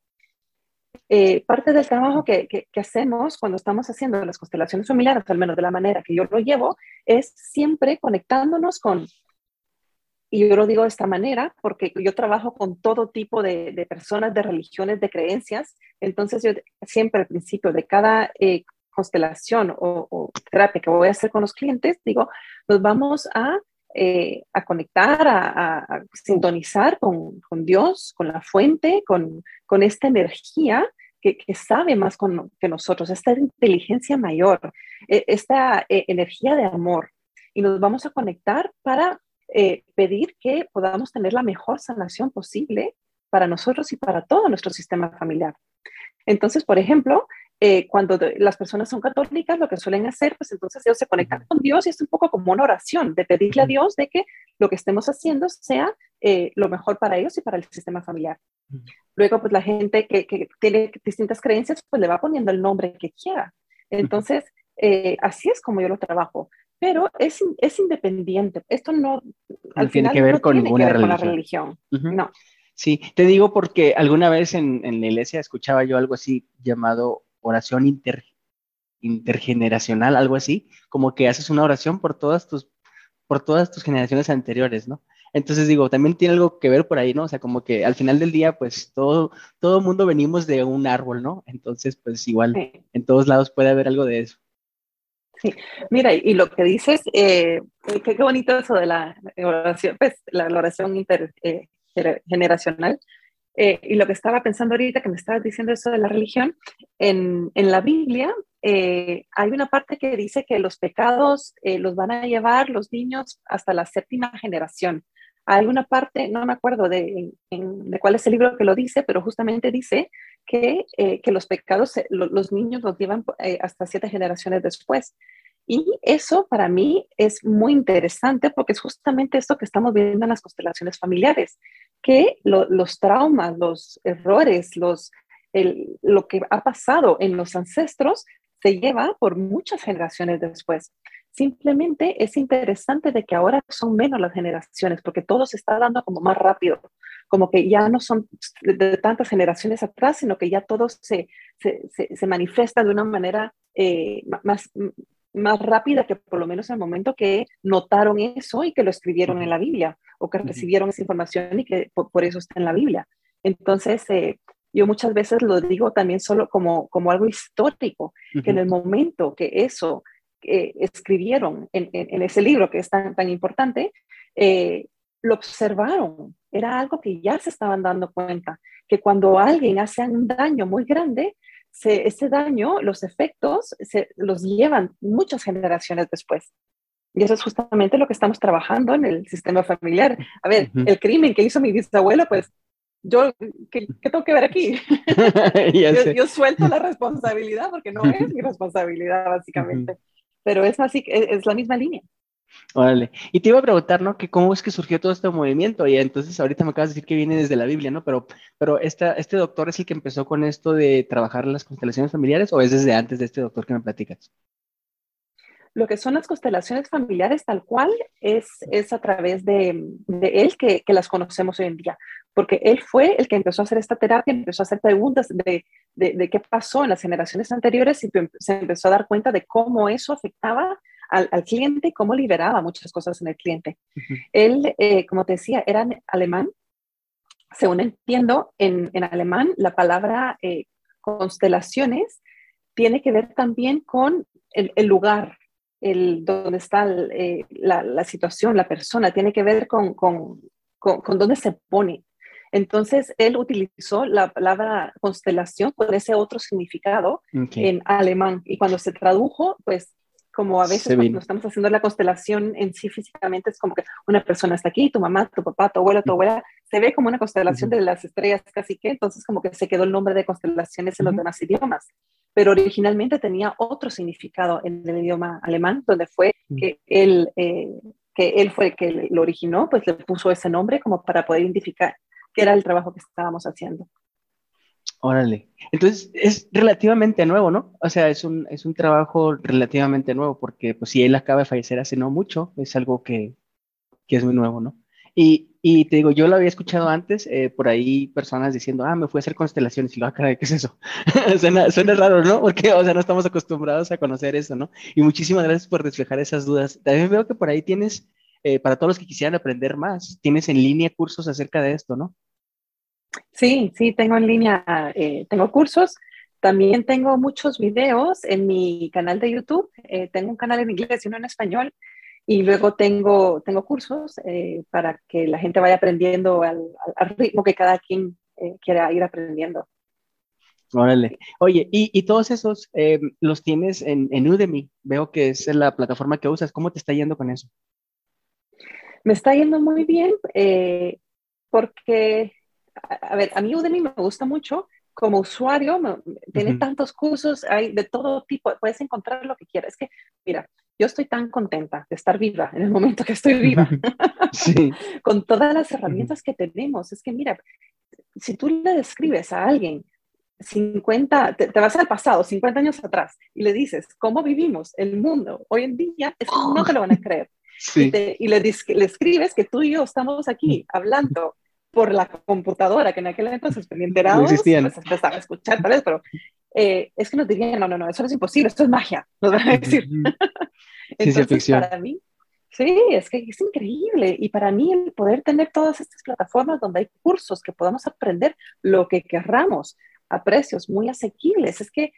Eh, parte del trabajo que, hacemos cuando estamos haciendo las constelaciones familiares, al menos de la manera que yo lo llevo, es siempre conectándonos con, y yo lo digo de esta manera porque yo trabajo con todo tipo de, de personas, de religiones, de creencias, entonces yo siempre al principio de cada eh, constelación o, o terapia que voy a hacer con los clientes, digo, nos vamos a eh, a conectar, a, sintonizar con, Dios, con la fuente, con, esta energía que, sabe más que nosotros, esta inteligencia mayor, e, esta eh, energía de amor. Y nos vamos a conectar para eh, pedir que podamos tener la mejor sanación posible para nosotros y para todo nuestro sistema familiar. Entonces, por ejemplo, eh, cuando las personas son católicas, lo que suelen hacer, pues entonces ellos se conectan con Dios y es un poco como una oración de pedirle a Dios de que lo que estemos haciendo sea eh, lo mejor para ellos y para el sistema familiar. Luego, pues la gente que, que, tiene distintas creencias, pues le va poniendo el nombre que quiera. Entonces, eh, así es como yo lo trabajo. Pero es, es independiente. Esto no, al tiene final, que ver, no con, tiene que ver con la religión. No. Sí, te digo porque alguna vez en, en la iglesia escuchaba yo algo así llamado oración intergeneracional, algo así, como que haces una oración por todas tus, por todas tus generaciones anteriores, ¿no? Entonces digo, también tiene algo que ver por ahí, ¿no? O sea, como que al final del día, pues todo, todo mundo venimos de un árbol, ¿no? Entonces, pues igual, en todos lados puede haber algo de eso. Sí, mira, y lo que dices, eh, qué, bonito eso de la oración, pues la, oración intergeneracional. Eh, eh, y lo que estaba pensando ahorita, que me estabas diciendo eso de la religión, en, en la Biblia eh, hay una parte que dice que los pecados eh, los van a llevar los niños hasta la séptima generación. Hay una parte, no me acuerdo de, de cuál es el libro que lo dice, pero justamente dice que, que los pecados los niños los llevan hasta siete generaciones después. Y eso para mí es muy interesante porque es justamente esto que estamos viendo en las constelaciones familiares, que los traumas, los errores, los, lo que ha pasado en los ancestros se lleva por muchas generaciones después. Simplemente es interesante de que ahora son menos las generaciones porque todo se está dando como más rápido, como que ya no son de tantas generaciones atrás, sino que ya todo se, se, se, manifiesta de una manera eh, más, más rápida que por lo menos en el momento que notaron eso y que lo escribieron en la Biblia o que recibieron esa información y que por, eso está en la Biblia. Entonces, eh, yo muchas veces lo digo también solo como, como algo histórico, que en el momento que eso eh, escribieron en, en, ese libro que es tan, tan importante, eh, lo observaron. Era algo que ya se estaban dando cuenta, que cuando alguien hace un daño muy grande, ese daño, los efectos, se, los llevan muchas generaciones después. Y eso es justamente lo que estamos trabajando en el sistema familiar. A ver, el crimen que hizo mi bisabuelo, pues yo, ¿qué, tengo que ver aquí? *laughs* yo, suelto la responsabilidad porque no es mi *laughs* responsabilidad, básicamente. Pero es así, es la misma línea. Órale. Y te iba a preguntar, ¿no? Que cómo es que surgió todo este movimiento. Y entonces ahorita me acabas de decir que viene desde la Biblia, ¿no? Pero, pero esta, este doctor es el que empezó con esto de trabajar las constelaciones familiares o es desde antes de este doctor que me platicas? Lo que son las constelaciones familiares tal cual es, es a través de, de él que, que, las conocemos hoy en día, porque él fue el que empezó a hacer esta terapia, empezó a hacer preguntas de, de, de qué pasó en las generaciones anteriores y se empezó a dar cuenta de cómo eso afectaba al, cliente y cómo liberaba muchas cosas en el cliente. Él, eh, como te decía, era alemán. Según entiendo, en, en alemán la palabra eh, constelaciones tiene que ver también con el, el lugar, el, donde está eh, la, la, situación, la persona, tiene que ver con, con, con, dónde se pone. Entonces, él utilizó la palabra constelación con ese otro significado en alemán. Y cuando se tradujo, pues como a veces cuando estamos haciendo la constelación en sí físicamente, es como que una persona está aquí, tu mamá, tu papá, tu abuelo, tu abuela, se ve como una constelación de las estrellas casi que, entonces como que se quedó el nombre de constelaciones en los demás idiomas, pero originalmente tenía otro significado en el idioma alemán, donde fue que él, eh, que él fue el que lo originó, pues le puso ese nombre como para poder identificar qué era el trabajo que estábamos haciendo. Órale. Entonces es relativamente nuevo, ¿no? O sea, es un, es un trabajo relativamente nuevo, porque pues si él acaba de fallecer hace no mucho, es algo que, que es muy nuevo, ¿no? Y, y, te digo, yo lo había escuchado antes, eh, por ahí personas diciendo, ah, me fui a hacer constelaciones, y lo, ah, caray, ¿qué es eso? *laughs* suena, suena, raro, ¿no? Porque, o sea, no estamos acostumbrados a conocer eso, ¿no? Y muchísimas gracias por reflejar esas dudas. También veo que por ahí tienes, eh, para todos los que quisieran aprender más, tienes en línea cursos acerca de esto, ¿no? Sí, sí, tengo en línea, eh, tengo cursos. También tengo muchos videos en mi canal de YouTube. Eh, tengo un canal en inglés y uno en español. Y luego tengo, tengo cursos eh, para que la gente vaya aprendiendo al, ritmo que cada quien quiera ir aprendiendo. Órale. Oye, y, todos esos los tienes en, en Udemy. Veo que es la plataforma que usas. ¿Cómo te está yendo con eso? Me está yendo muy bien porque a ver, a mí Udemy me gusta mucho. Como usuario, tiene tantos cursos, hay de todo tipo, puedes encontrar lo que quieras. Es que, mira, yo estoy tan contenta de estar viva en el momento que estoy viva, *laughs* sí. con todas las herramientas que tenemos. Es que, mira, si tú le describes a alguien 50, te, vas al pasado, 50 años atrás, y le dices cómo vivimos el mundo hoy en día, es no te lo van a *laughs* creer. Sí. Y, le, le, escribes que tú y yo estamos aquí hablando por la computadora, que en aquel entonces pues, enterados, no existían. pues empezaba a escuchar tal vez, pero eh, es que nos dirían, no, no, no, eso no es imposible, esto es magia, nos van a decir. *laughs* entonces, para mí, sí, es que es increíble. Y para mí el poder tener todas estas plataformas donde hay cursos que podamos aprender lo que querramos a precios muy asequibles, es que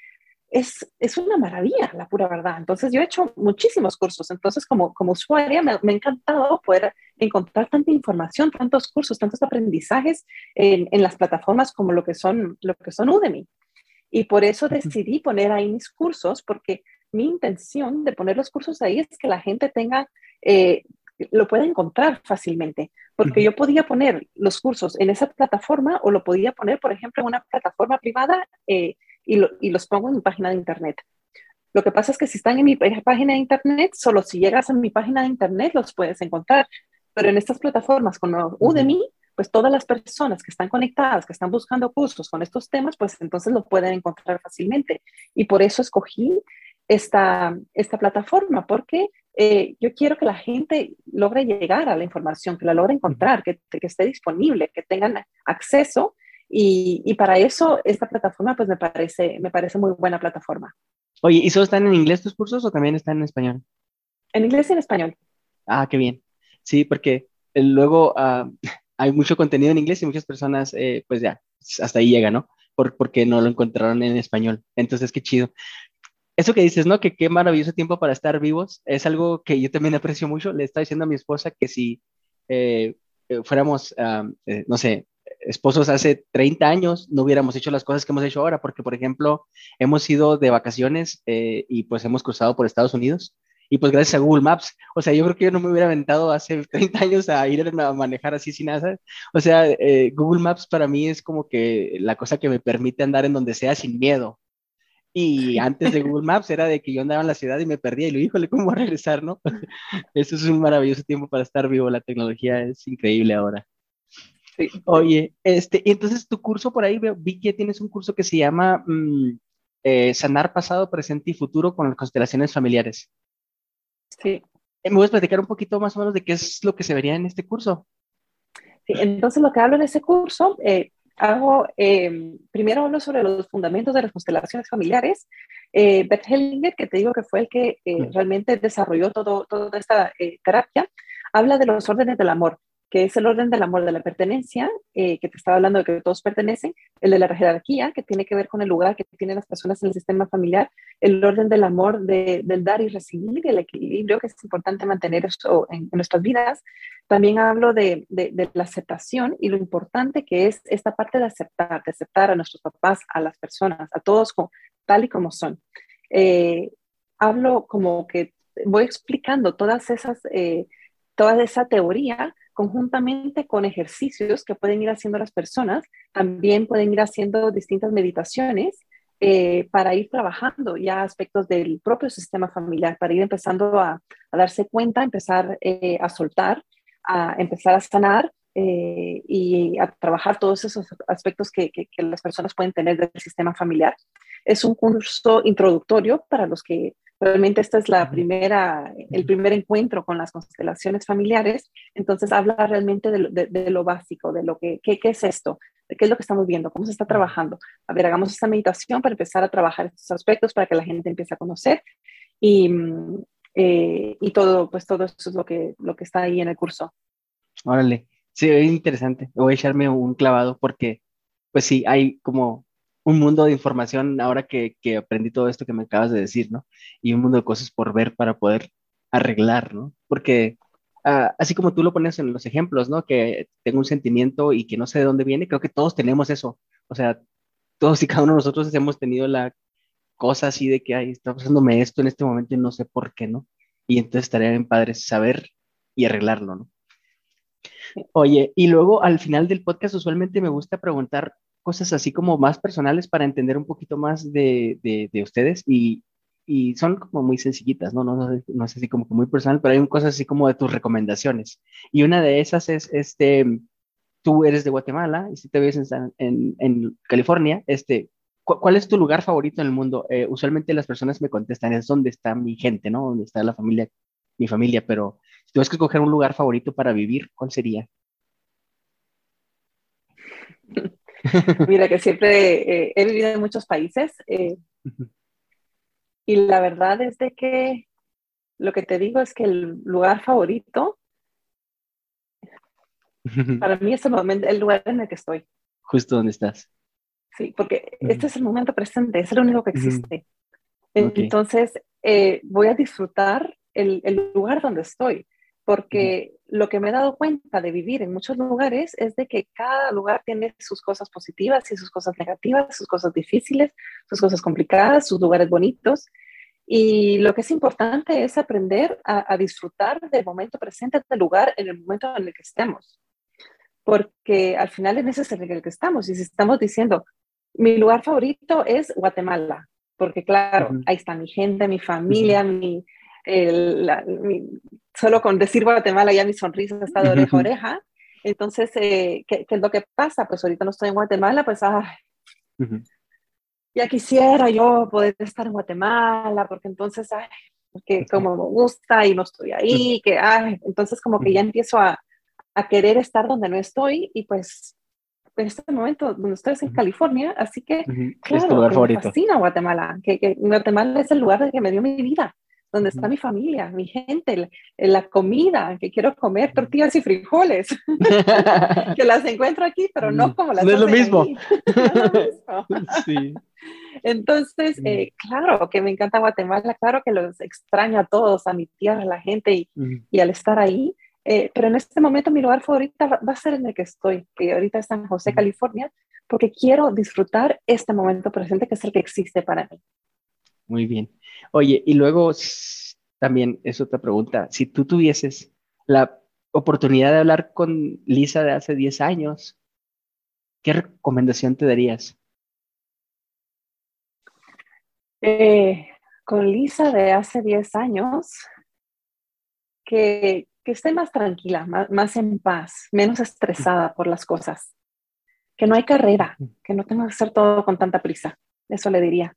es, es, una maravilla, la pura verdad. Entonces, yo he hecho muchísimos cursos. Entonces, como, como usuaria, me, me ha encantado poder encontrar tanta información, tantos cursos, tantos aprendizajes en, en, las plataformas como lo que, son, lo que son Udemy. Y por eso decidí poner ahí mis cursos, porque mi intención de poner los cursos ahí es que la gente tenga, eh, lo pueda encontrar fácilmente. Porque yo podía poner los cursos en esa plataforma o lo podía poner, por ejemplo, en una plataforma privada. Eh, y, los pongo en mi página de internet. Lo que pasa es que si están en mi página de internet, solo si llegas a mi página de internet los puedes encontrar. Pero en estas plataformas como Udemy, pues todas las personas que están conectadas, que están buscando cursos con estos temas, pues entonces lo pueden encontrar fácilmente. Y por eso escogí esta, esta plataforma, porque eh, yo quiero que la gente logre llegar a la información, que la logre encontrar, que, que esté disponible, que tengan acceso y, para eso esta plataforma pues me parece, me parece muy buena plataforma. Oye, ¿y solo están en inglés tus cursos o también están en español? En inglés y en español. Ah, qué bien. Sí, porque eh, luego ah, *laughs* hay mucho contenido en inglés y muchas personas eh, pues ya hasta ahí llega, ¿no? Por, porque no lo encontraron en español. Entonces, qué chido. Eso que dices, ¿no? Que qué maravilloso tiempo para estar vivos. Es algo que yo también *laughs* aprecio mucho. Le estaba diciendo a mi esposa que si eh, fuéramos, ah, no sé, esposos hace 30 años no hubiéramos hecho las cosas que hemos hecho ahora, porque, por ejemplo, hemos ido de vacaciones eh, y pues hemos cruzado por Estados Unidos y pues gracias a Google Maps, o sea, yo creo que yo no me hubiera aventado hace *laughs* 30 años a ir a manejar así sin nada, o sea, eh, Google Maps para mí es como que la cosa que me permite andar en donde sea sin miedo. Y *laughs* antes de Google Maps era de que yo andaba en la ciudad y me perdía y lo híjole, ¿cómo voy a regresar, no? *laughs* Eso es un maravilloso tiempo para estar vivo, la tecnología es increíble ahora. Sí. Oye, este, entonces tu curso por ahí, vi que tienes un curso que se llama mm, eh, Sanar Pasado, Presente y Futuro con las constelaciones familiares. Sí. Eh, ¿Me puedes platicar un poquito más o menos de qué es lo que se vería en este curso? Sí, entonces lo que hablo en ese curso, eh, hago, primero hablo sobre los fundamentos de las constelaciones familiares. Bert Hellinger, que te digo que fue el que realmente desarrolló todo, toda esta terapia, habla de los órdenes del amor que es el orden del amor de la pertenencia, eh, que te estaba hablando de que todos pertenecen, el de la jerarquía, que tiene que ver con el lugar que tienen las personas en el sistema familiar, el orden del amor del dar y recibir, el equilibrio, que es importante mantener eso en, nuestras vidas. También hablo de, de, la aceptación y lo importante que es esta parte de aceptar, de aceptar a nuestros papás, a las personas, a todos tal y como son. Eh, hablo como que voy explicando todas esas, eh, toda esa teoría conjuntamente con ejercicios que pueden ir haciendo las personas, también pueden ir haciendo distintas meditaciones eh, para ir trabajando ya aspectos del propio sistema familiar, para ir empezando a, darse cuenta, empezar eh, a soltar, a empezar a sanar eh, y a trabajar todos esos aspectos que, que, las personas pueden tener del sistema familiar. Es un curso introductorio para los que Realmente esta es la primera, el primer encuentro con las constelaciones familiares, entonces habla realmente de, lo básico, de lo que, qué, es esto, de qué es lo que estamos viendo, cómo se está trabajando. A ver, hagamos esta meditación para empezar a trabajar estos aspectos, para que la gente empiece a conocer y, eh, y todo, pues todo eso es lo que, lo que está ahí en el curso. Órale, sí, es interesante. Voy a echarme un clavado porque, pues sí, hay como un mundo de información ahora que, que, aprendí todo esto que me acabas de decir, ¿no? Y un mundo de cosas por ver para poder arreglar, ¿no? Porque ah, así como tú lo pones en los ejemplos, ¿no? Que tengo un sentimiento y que no sé de dónde viene, creo que todos tenemos eso. O sea, todos y cada uno de nosotros hemos tenido la cosa así de que, ay, está pasándome esto en este momento y no sé por qué, ¿no? Y entonces estaría bien padre saber y arreglarlo, ¿no? Oye, y luego al final del podcast usualmente me gusta preguntar cosas así como más personales para entender un poquito más de, de, ustedes y, y, son como muy sencillitas, ¿no? No, no, no, es así como que muy personal, pero hay cosas así como de tus recomendaciones. Y una de esas es, este, tú eres de Guatemala y si te ves en, en, en California, este, ¿cuál es tu lugar favorito en el mundo? Eh, usualmente las personas me contestan, es donde está mi gente, ¿no? Donde está la familia, mi familia, pero si tuvieras que escoger un lugar favorito para vivir, ¿cuál sería? *laughs* *laughs* Mira que siempre eh, he vivido en muchos países eh, y la verdad es de que lo que te digo es que el lugar favorito *laughs* para mí es el, momento, el lugar en el que estoy. Justo donde estás. Sí, porque este es el momento presente, es el único que existe. Entonces, eh, voy a disfrutar el, el, lugar donde estoy porque lo que me he dado cuenta de vivir en muchos lugares es de que cada lugar tiene sus cosas positivas y sus cosas negativas, sus cosas difíciles, sus cosas complicadas, sus lugares bonitos. Y lo que es importante es aprender a, disfrutar del momento presente del lugar en el momento en el que estemos. Porque al final es en el que estamos. Y si estamos diciendo, mi lugar favorito es Guatemala, porque claro, ahí está mi gente, mi familia, mi, solo con decir Guatemala ya mi sonrisa está de oreja a oreja. Entonces, eh, ¿qué, es lo que pasa? Pues ahorita no estoy en Guatemala, pues ya quisiera yo poder estar en Guatemala, porque entonces, ay, porque como me gusta y no estoy ahí, que, ay, entonces como que ya empiezo a, a querer estar donde no estoy y pues en este momento donde estoy es en California, así que, claro, me fascina Guatemala, que, que, Guatemala es el lugar que me dio mi vida donde está mi familia, mi gente, la, comida, que quiero comer tortillas y frijoles, *laughs* que las encuentro aquí, pero no mm, como las no es lo mismo. *laughs* *laughs* sí. Entonces, mm. eh, claro que me encanta Guatemala, claro que los extraño a todos, a mi tierra, a la gente, y, y al estar ahí, Eh, pero en este momento mi lugar favorito va, a ser en el que estoy, que ahorita está en José, California, porque quiero disfrutar este momento presente que es el que existe para mí. Muy bien. Oye, y luego también es otra pregunta. Si tú tuvieses la oportunidad de hablar con Lisa de hace 10 años, ¿qué recomendación te darías? Eh, con Lisa de hace 10 años, que, que esté más tranquila, más, en paz, menos estresada por las cosas. Que no hay carrera, que no tengo que hacer todo con tanta prisa. Eso le diría.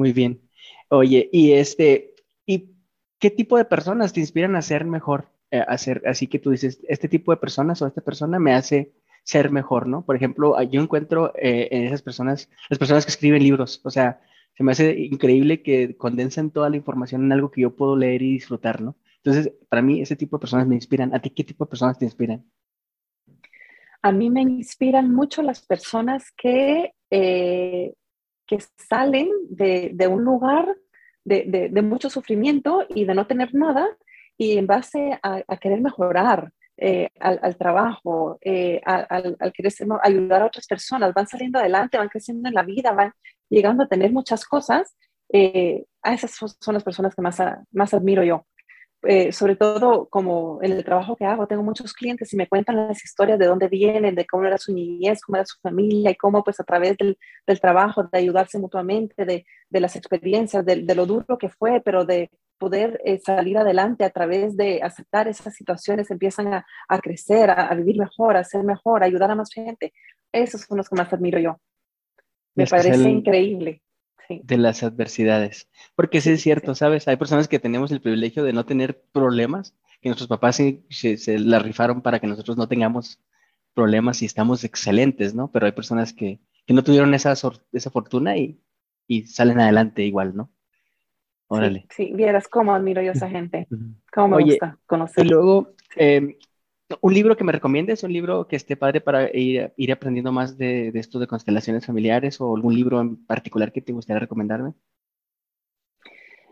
Muy bien. Oye, y este, ¿y qué tipo de personas te inspiran a ser mejor? Eh, así que tú dices, este tipo de personas o esta persona me hace ser mejor, ¿no? Por ejemplo, yo encuentro eh, en esas personas, las personas que escriben libros, o sea, se me hace increíble que condensen toda la información en algo que yo puedo leer y disfrutar, ¿no? Entonces, para mí, ese tipo de personas me inspiran. ¿A ti qué tipo de personas te inspiran? A mí me inspiran mucho las personas que, eh, que salen de, un lugar de, mucho sufrimiento y de no tener nada y en base a, querer mejorar eh, al, trabajo, eh, al, querer ayudar a otras personas, van saliendo adelante, van creciendo en la vida, van llegando a tener muchas cosas. a esas son las personas que más, más admiro yo. Eh, sobre todo como en el trabajo que hago, tengo muchos clientes y me cuentan las historias de dónde vienen, de cómo era su niñez, cómo era su familia y cómo pues a través del, del trabajo, de ayudarse mutuamente, de, de las experiencias, de, de, lo duro que fue, pero de poder eh, salir adelante a través de aceptar esas situaciones, empiezan a, a crecer, a, a, vivir mejor, a ser mejor, a ayudar a más gente. Esos son los que más admiro yo. Me parece increíble de las adversidades. Porque sí es cierto, ¿sabes? Hay personas que tenemos el privilegio de no tener problemas, que nuestros papás se, se, la rifaron para que nosotros no tengamos problemas y estamos excelentes, ¿no? Pero hay personas que, que no tuvieron esa, esa fortuna y, y, salen adelante igual, ¿no? Órale. Sí, vieras cómo admiro yo a esa gente, cómo me gusta conocer. Y luego, eh, un libro que me recomiendes, un libro que esté padre para ir, ir aprendiendo más de, de, esto de constelaciones familiares o algún libro en particular que te gustaría recomendarme.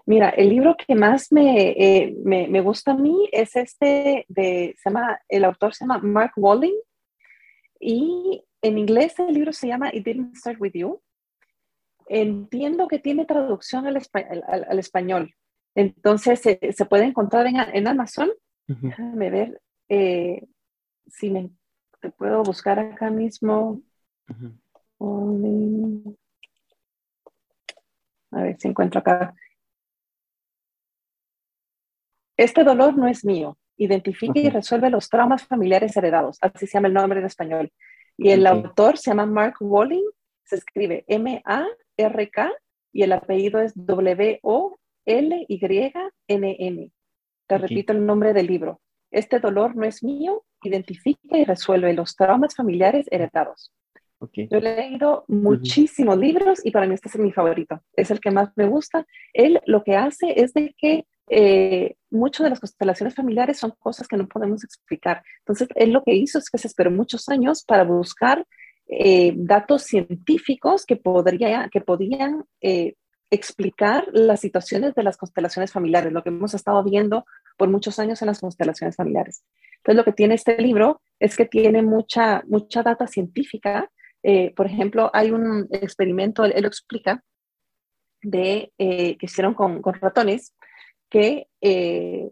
Mira, el libro que más me, eh, me, me, gusta a mí es este de, se llama, el autor se llama Mark Walling y en inglés el libro se llama It Didn't Start With You. Entiendo que tiene traducción al, al, al español, entonces se, se, puede encontrar en, en Amazon. Déjame ver, eh, si me te puedo buscar acá mismo. A ver si encuentro acá. Este dolor no es mío. Identifique y resuelve los traumas familiares heredados. Así se llama el nombre en español. Y el autor se llama Mark Walling. Se escribe M-A-R-K y el apellido es W-O-L-Y-N-N. Te repito el nombre del libro. Este dolor no es mío, identifica y resuelve los traumas familiares heredados. Yo he leído muchísimos libros y para mí este es mi favorito, es el que más me gusta. Él lo que hace es de que eh, muchas de las constelaciones familiares son cosas que no podemos explicar. Entonces, él lo que hizo es que se esperó muchos años para buscar eh, datos científicos que, podría, que podían eh, explicar las situaciones de las constelaciones familiares, lo que hemos estado viendo por muchos años en las constelaciones familiares. Entonces, lo que tiene este libro es que tiene mucha, mucha data científica. Eh, por ejemplo, hay un experimento, él, lo explica, de, eh, que hicieron con, con ratones, que eh,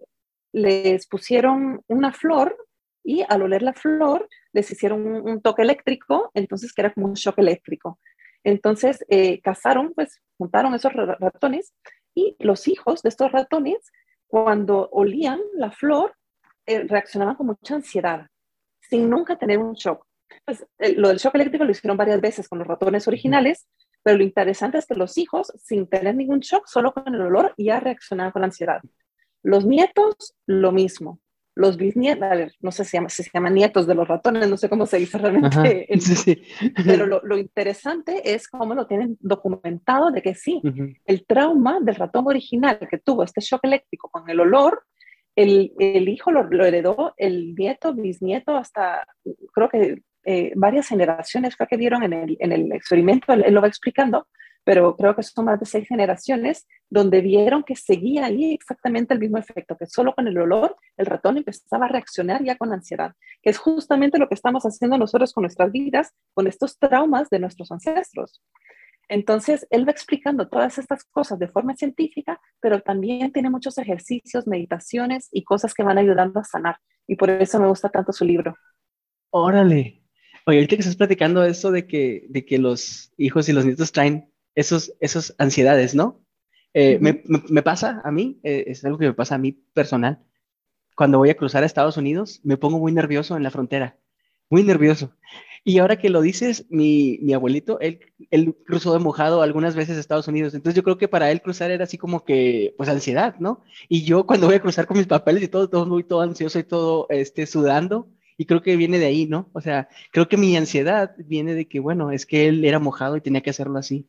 les pusieron una flor y al oler la flor les hicieron un, un, toque eléctrico, entonces que era como un shock eléctrico. Entonces, cazaron, pues juntaron esos ratones y los hijos de estos ratones, cuando olían la flor, eh, reaccionaban con mucha ansiedad, sin nunca tener un shock. Pues, lo del shock eléctrico lo hicieron varias veces con los ratones originales, pero lo interesante es que los hijos, sin tener ningún shock, solo con el olor, ya reaccionaban con ansiedad. Los nietos, lo mismo los bisnietos, no sé si se, llama, se llaman nietos de los ratones, no sé cómo se dice realmente. *laughs* Pero lo, interesante es cómo lo tienen documentado de que sí, el trauma del ratón original que tuvo este shock eléctrico con el olor, el, el hijo lo, heredó, el nieto, bisnieto, hasta creo que eh, varias generaciones fue que dieron en el, en el experimento, él, lo va explicando, pero creo que son más de seis generaciones donde vieron que seguía ahí exactamente el mismo efecto, que solo con el olor el ratón empezaba a reaccionar ya con ansiedad, que es justamente lo que estamos haciendo nosotros con nuestras vidas, con estos traumas de nuestros ancestros. Entonces, él va explicando todas estas cosas de forma científica, pero también tiene muchos ejercicios, meditaciones y cosas que van ayudando a sanar. Y por eso me gusta tanto su libro. Órale. Oye, ahorita que estás platicando eso de que, de que los hijos y los nietos traen esos, esos ansiedades, ¿no? Eh, me, me, pasa a mí, eh, es algo que me pasa a mí personal. Cuando voy a cruzar a Estados Unidos, me pongo muy nervioso en la frontera, muy nervioso. Y ahora que lo dices, mi, mi abuelito, él, él, cruzó de mojado algunas veces a Estados Unidos. Entonces yo creo que para él cruzar era así como que, pues ansiedad, ¿no? Y yo cuando voy a cruzar con mis papeles y todo, todo muy, todo ansioso y todo, este, sudando. Y creo que viene de ahí, ¿no? O sea, creo que mi ansiedad viene de que, bueno, es que él era mojado y tenía que hacerlo así.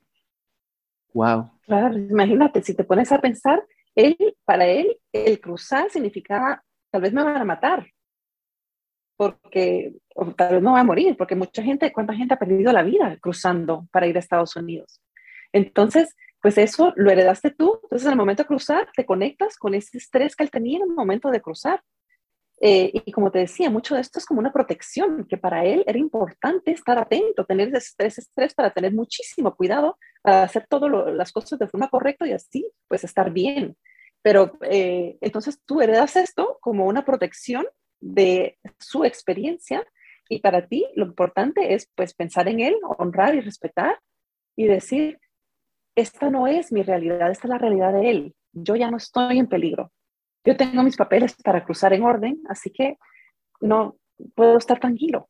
Wow. Claro, imagínate, si te pones a pensar, él, para él, el cruzar significaba, tal vez me van a matar, porque tal vez no va a morir, porque mucha gente, ¿cuánta gente ha perdido la vida cruzando para ir a Estados Unidos? Entonces, pues eso lo heredaste tú. Entonces, en el momento de cruzar, te conectas con ese estrés que él tenía en el momento de cruzar. Eh, y como te decía, mucho de esto es como una protección, que para él era importante estar atento, tener ese estrés, estrés para tener muchísimo cuidado, para hacer todas las cosas de forma correcta y así, pues estar bien. Pero eh, entonces tú heredas esto como una protección de su experiencia y para ti lo importante es pues pensar en él, honrar y respetar y decir, esta no es mi realidad, esta es la realidad de él. Yo ya no estoy en peligro. Yo tengo mis papeles para cruzar en orden, así que no puedo estar tranquilo.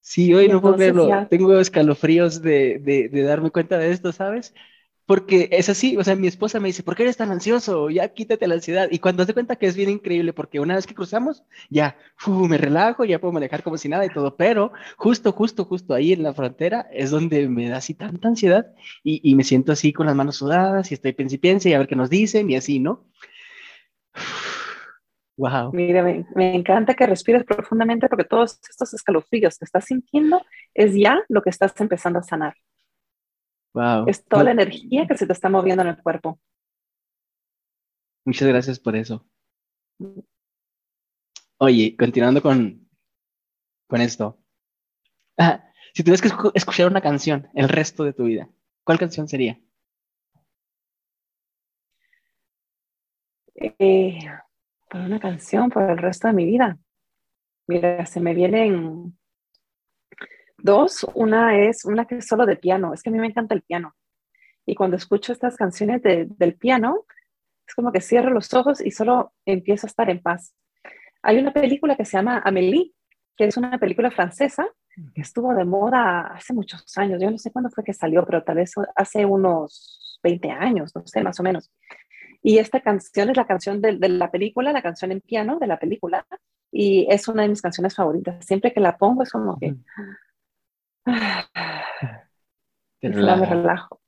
Sí, hoy no puedo verlo. Tengo escalofríos de, de, de darme cuenta de esto, ¿sabes? porque es así, o sea, mi esposa me dice, ¿por qué eres tan ansioso? Ya quítate la ansiedad. Y cuando se cuenta que es bien increíble, porque una vez que cruzamos, ya, me relajo, ya puedo manejar como si nada y todo, pero justo, justo, justo ahí en la frontera es donde me da así tanta ansiedad y, y me siento así con las manos sudadas y estoy pensipiense y a ver qué nos dicen y así, ¿no? Wow. Mira, me, me, encanta que respires profundamente porque todos estos escalofríos que estás sintiendo es ya lo que estás empezando a sanar. Es toda la energía que se te está moviendo en el cuerpo. Muchas gracias por eso. Oye, continuando con, con esto. Ah, si tuvieras que escuchar una canción el resto de tu vida, ¿cuál canción sería? Eh, por una canción por el resto de mi vida. Mira, se me vienen Dos, una es una que es solo de piano. Es que a mí me encanta el piano. Y cuando escucho estas canciones del piano, es como que cierro los ojos y solo empiezo a estar en paz. Hay una película que se llama Amélie, que es una película francesa que estuvo de moda hace muchos años. Yo no sé cuándo fue que salió, pero tal vez hace unos 20 años, no sé, más o menos. Y esta canción es la canción de, de la película, la canción en piano de la película, y es una de mis canciones favoritas. Siempre que la pongo es como que y me relajo.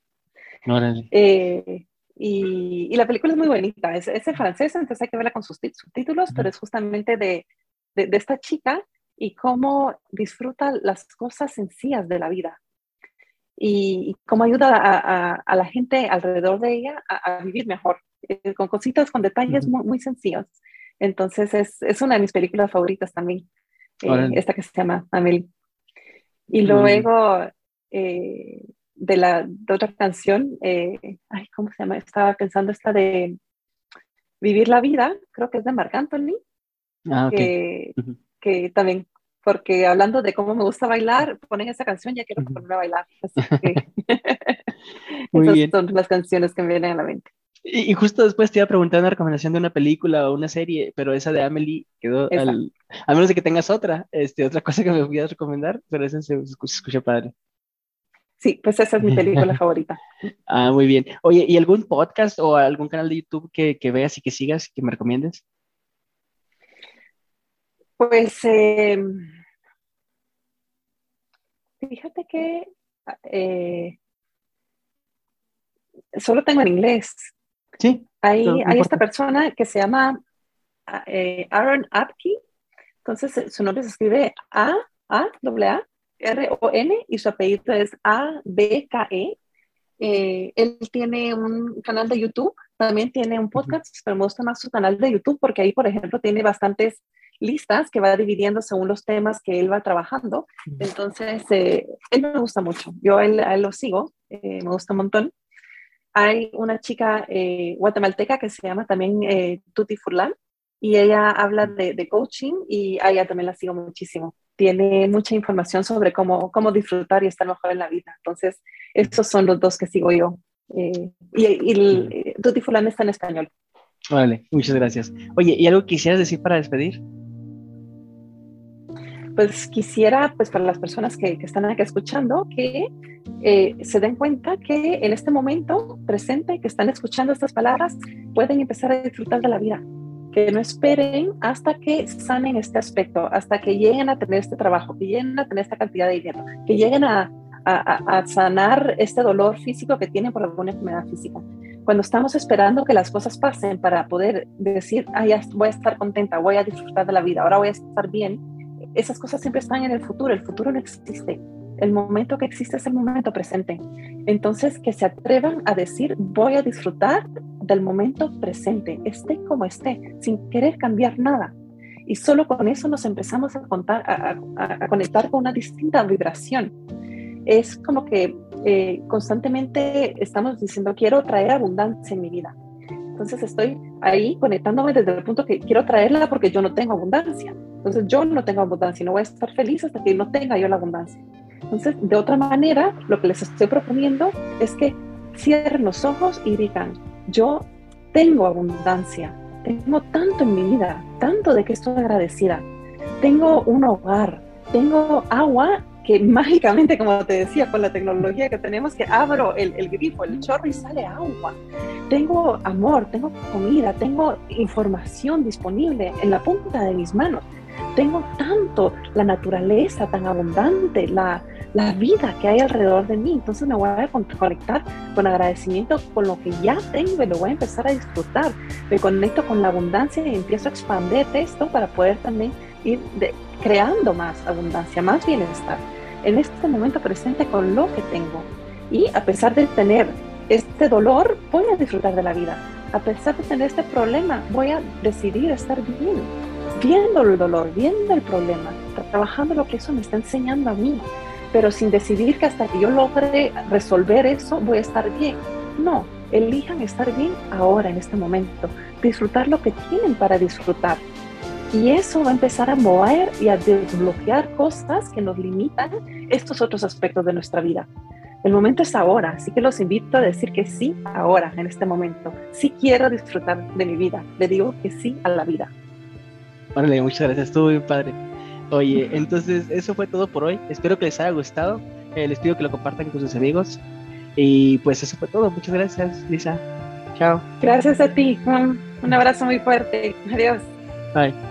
Eh, y, y, la película es muy bonita, es, es en francés, entonces hay que verla con sus subtítulos, pero es justamente de, de, esta chica y cómo disfruta las cosas sencillas de la vida. Y, cómo ayuda a, a, la gente alrededor de ella a, vivir mejor, eh, con cositas, con detalles muy, muy, sencillos. Entonces es, es, una de mis películas favoritas también, eh, esta que se llama Amelie. Y luego eh, de la otra canción, eh, ay, ¿cómo se llama? Estaba pensando esta de Vivir la vida, creo que es de Marc Anthony, ah, que, que, también, porque hablando de cómo me gusta bailar, ponen esa canción, ya quiero ponerme a bailar. Así que *laughs* *laughs* esas son las canciones que me vienen a la mente. Y, justo después te iba a preguntar una recomendación de una película o una serie, pero esa de Amelie quedó al, a menos de que tengas otra, este, otra cosa que me pudieras recomendar, pero esa se, escucha padre. Sí, pues esa es mi película *laughs* favorita. Ah, muy bien. Oye, ¿y algún podcast o algún canal de YouTube que, que veas y que sigas, que me recomiendes? Pues em, fíjate que eh, solo tengo en inglés. Sí. Hay, hay esta persona que se llama eh, Aaron Apke. Entonces, eh, su nombre se escribe A, A, A, R, O, N, y su apellido es A, B, K, E. Eh, él tiene un canal de YouTube, también tiene un podcast, pero me gusta más su canal de YouTube porque ahí, por ejemplo, tiene bastantes listas que va dividiendo según los temas que él va trabajando. Entonces, eh, él me gusta mucho. Yo a él, lo sigo, eh, me gusta un montón. Hay una chica guatemalteca que se llama también Tuti Furlan y ella habla de, de, coaching y a ella también la sigo muchísimo tiene mucha información sobre cómo, cómo disfrutar y estar mejor en la vida. Entonces, esos son los dos que sigo yo. Eh, y, y el, eh, Fulano está en español. Vale, muchas gracias. Oye, ¿y algo quisieras decir para despedir? Pues quisiera, pues para las personas que, están aquí escuchando, que eh, se den cuenta que en este momento presente, que están escuchando estas palabras, pueden empezar a disfrutar de la vida que no esperen hasta que sanen este aspecto, hasta que lleguen a tener este trabajo, que lleguen a tener esta cantidad de dinero, que lleguen a, a, sanar este dolor físico que tienen por alguna enfermedad física. Cuando estamos esperando que las cosas pasen para poder decir, ah, ya voy a estar contenta, voy a disfrutar de la vida, ahora voy a estar bien, esas cosas siempre están en el futuro, el futuro no existe. El momento que existe es el momento presente. Entonces, que se atrevan a decir, voy a disfrutar del momento presente, esté como esté, sin querer cambiar nada. Y solo con eso nos empezamos a, contar, a, conectar con una distinta vibración. Es como que eh, constantemente estamos diciendo, quiero traer abundancia en mi vida. Entonces estoy ahí conectándome desde el punto que quiero traerla porque yo no tengo abundancia. Entonces yo no tengo abundancia no voy a estar feliz hasta que no tenga yo la abundancia. Entonces, de otra manera, lo que les estoy proponiendo es que cierren los ojos y digan, yo tengo abundancia, tengo tanto en mi vida, tanto de que estoy agradecida, tengo un hogar, tengo agua que mágicamente, como te decía, con la tecnología que tenemos, que abro el, el, grifo, el chorro y sale agua. Tengo amor, tengo comida, tengo información disponible en la punta de mis manos. Tengo tanto la naturaleza tan abundante, la, la vida que hay alrededor de mí. Entonces me voy a conectar con agradecimiento con lo que ya tengo y lo voy a empezar a disfrutar. Me conecto con la abundancia y empiezo a expandir esto para poder también ir creando más abundancia, más bienestar en este momento presente con lo que tengo. Y a pesar de tener este dolor, voy a disfrutar de la vida. A pesar de tener este problema, voy a decidir estar bien, viendo el dolor, viendo el problema, trabajando lo que eso me está enseñando a mí pero sin decidir que hasta que yo logre resolver eso voy a estar bien. No, elijan estar bien ahora, en este momento, disfrutar lo que tienen para disfrutar. Y eso va a empezar a mover y a desbloquear cosas que nos limitan estos otros aspectos de nuestra vida. El momento es ahora, así que los invito a decir que sí ahora, en este momento. Sí quiero disfrutar de mi vida. Le digo que sí a la vida. Vale, muchas gracias. Estuvo bien padre. Oye, entonces eso fue todo por hoy. Espero que les haya gustado. Eh, les pido que lo compartan con sus amigos. Y pues eso fue todo. Muchas gracias, Lisa. Chao. Gracias a ti, Un abrazo muy fuerte. Adiós. Bye.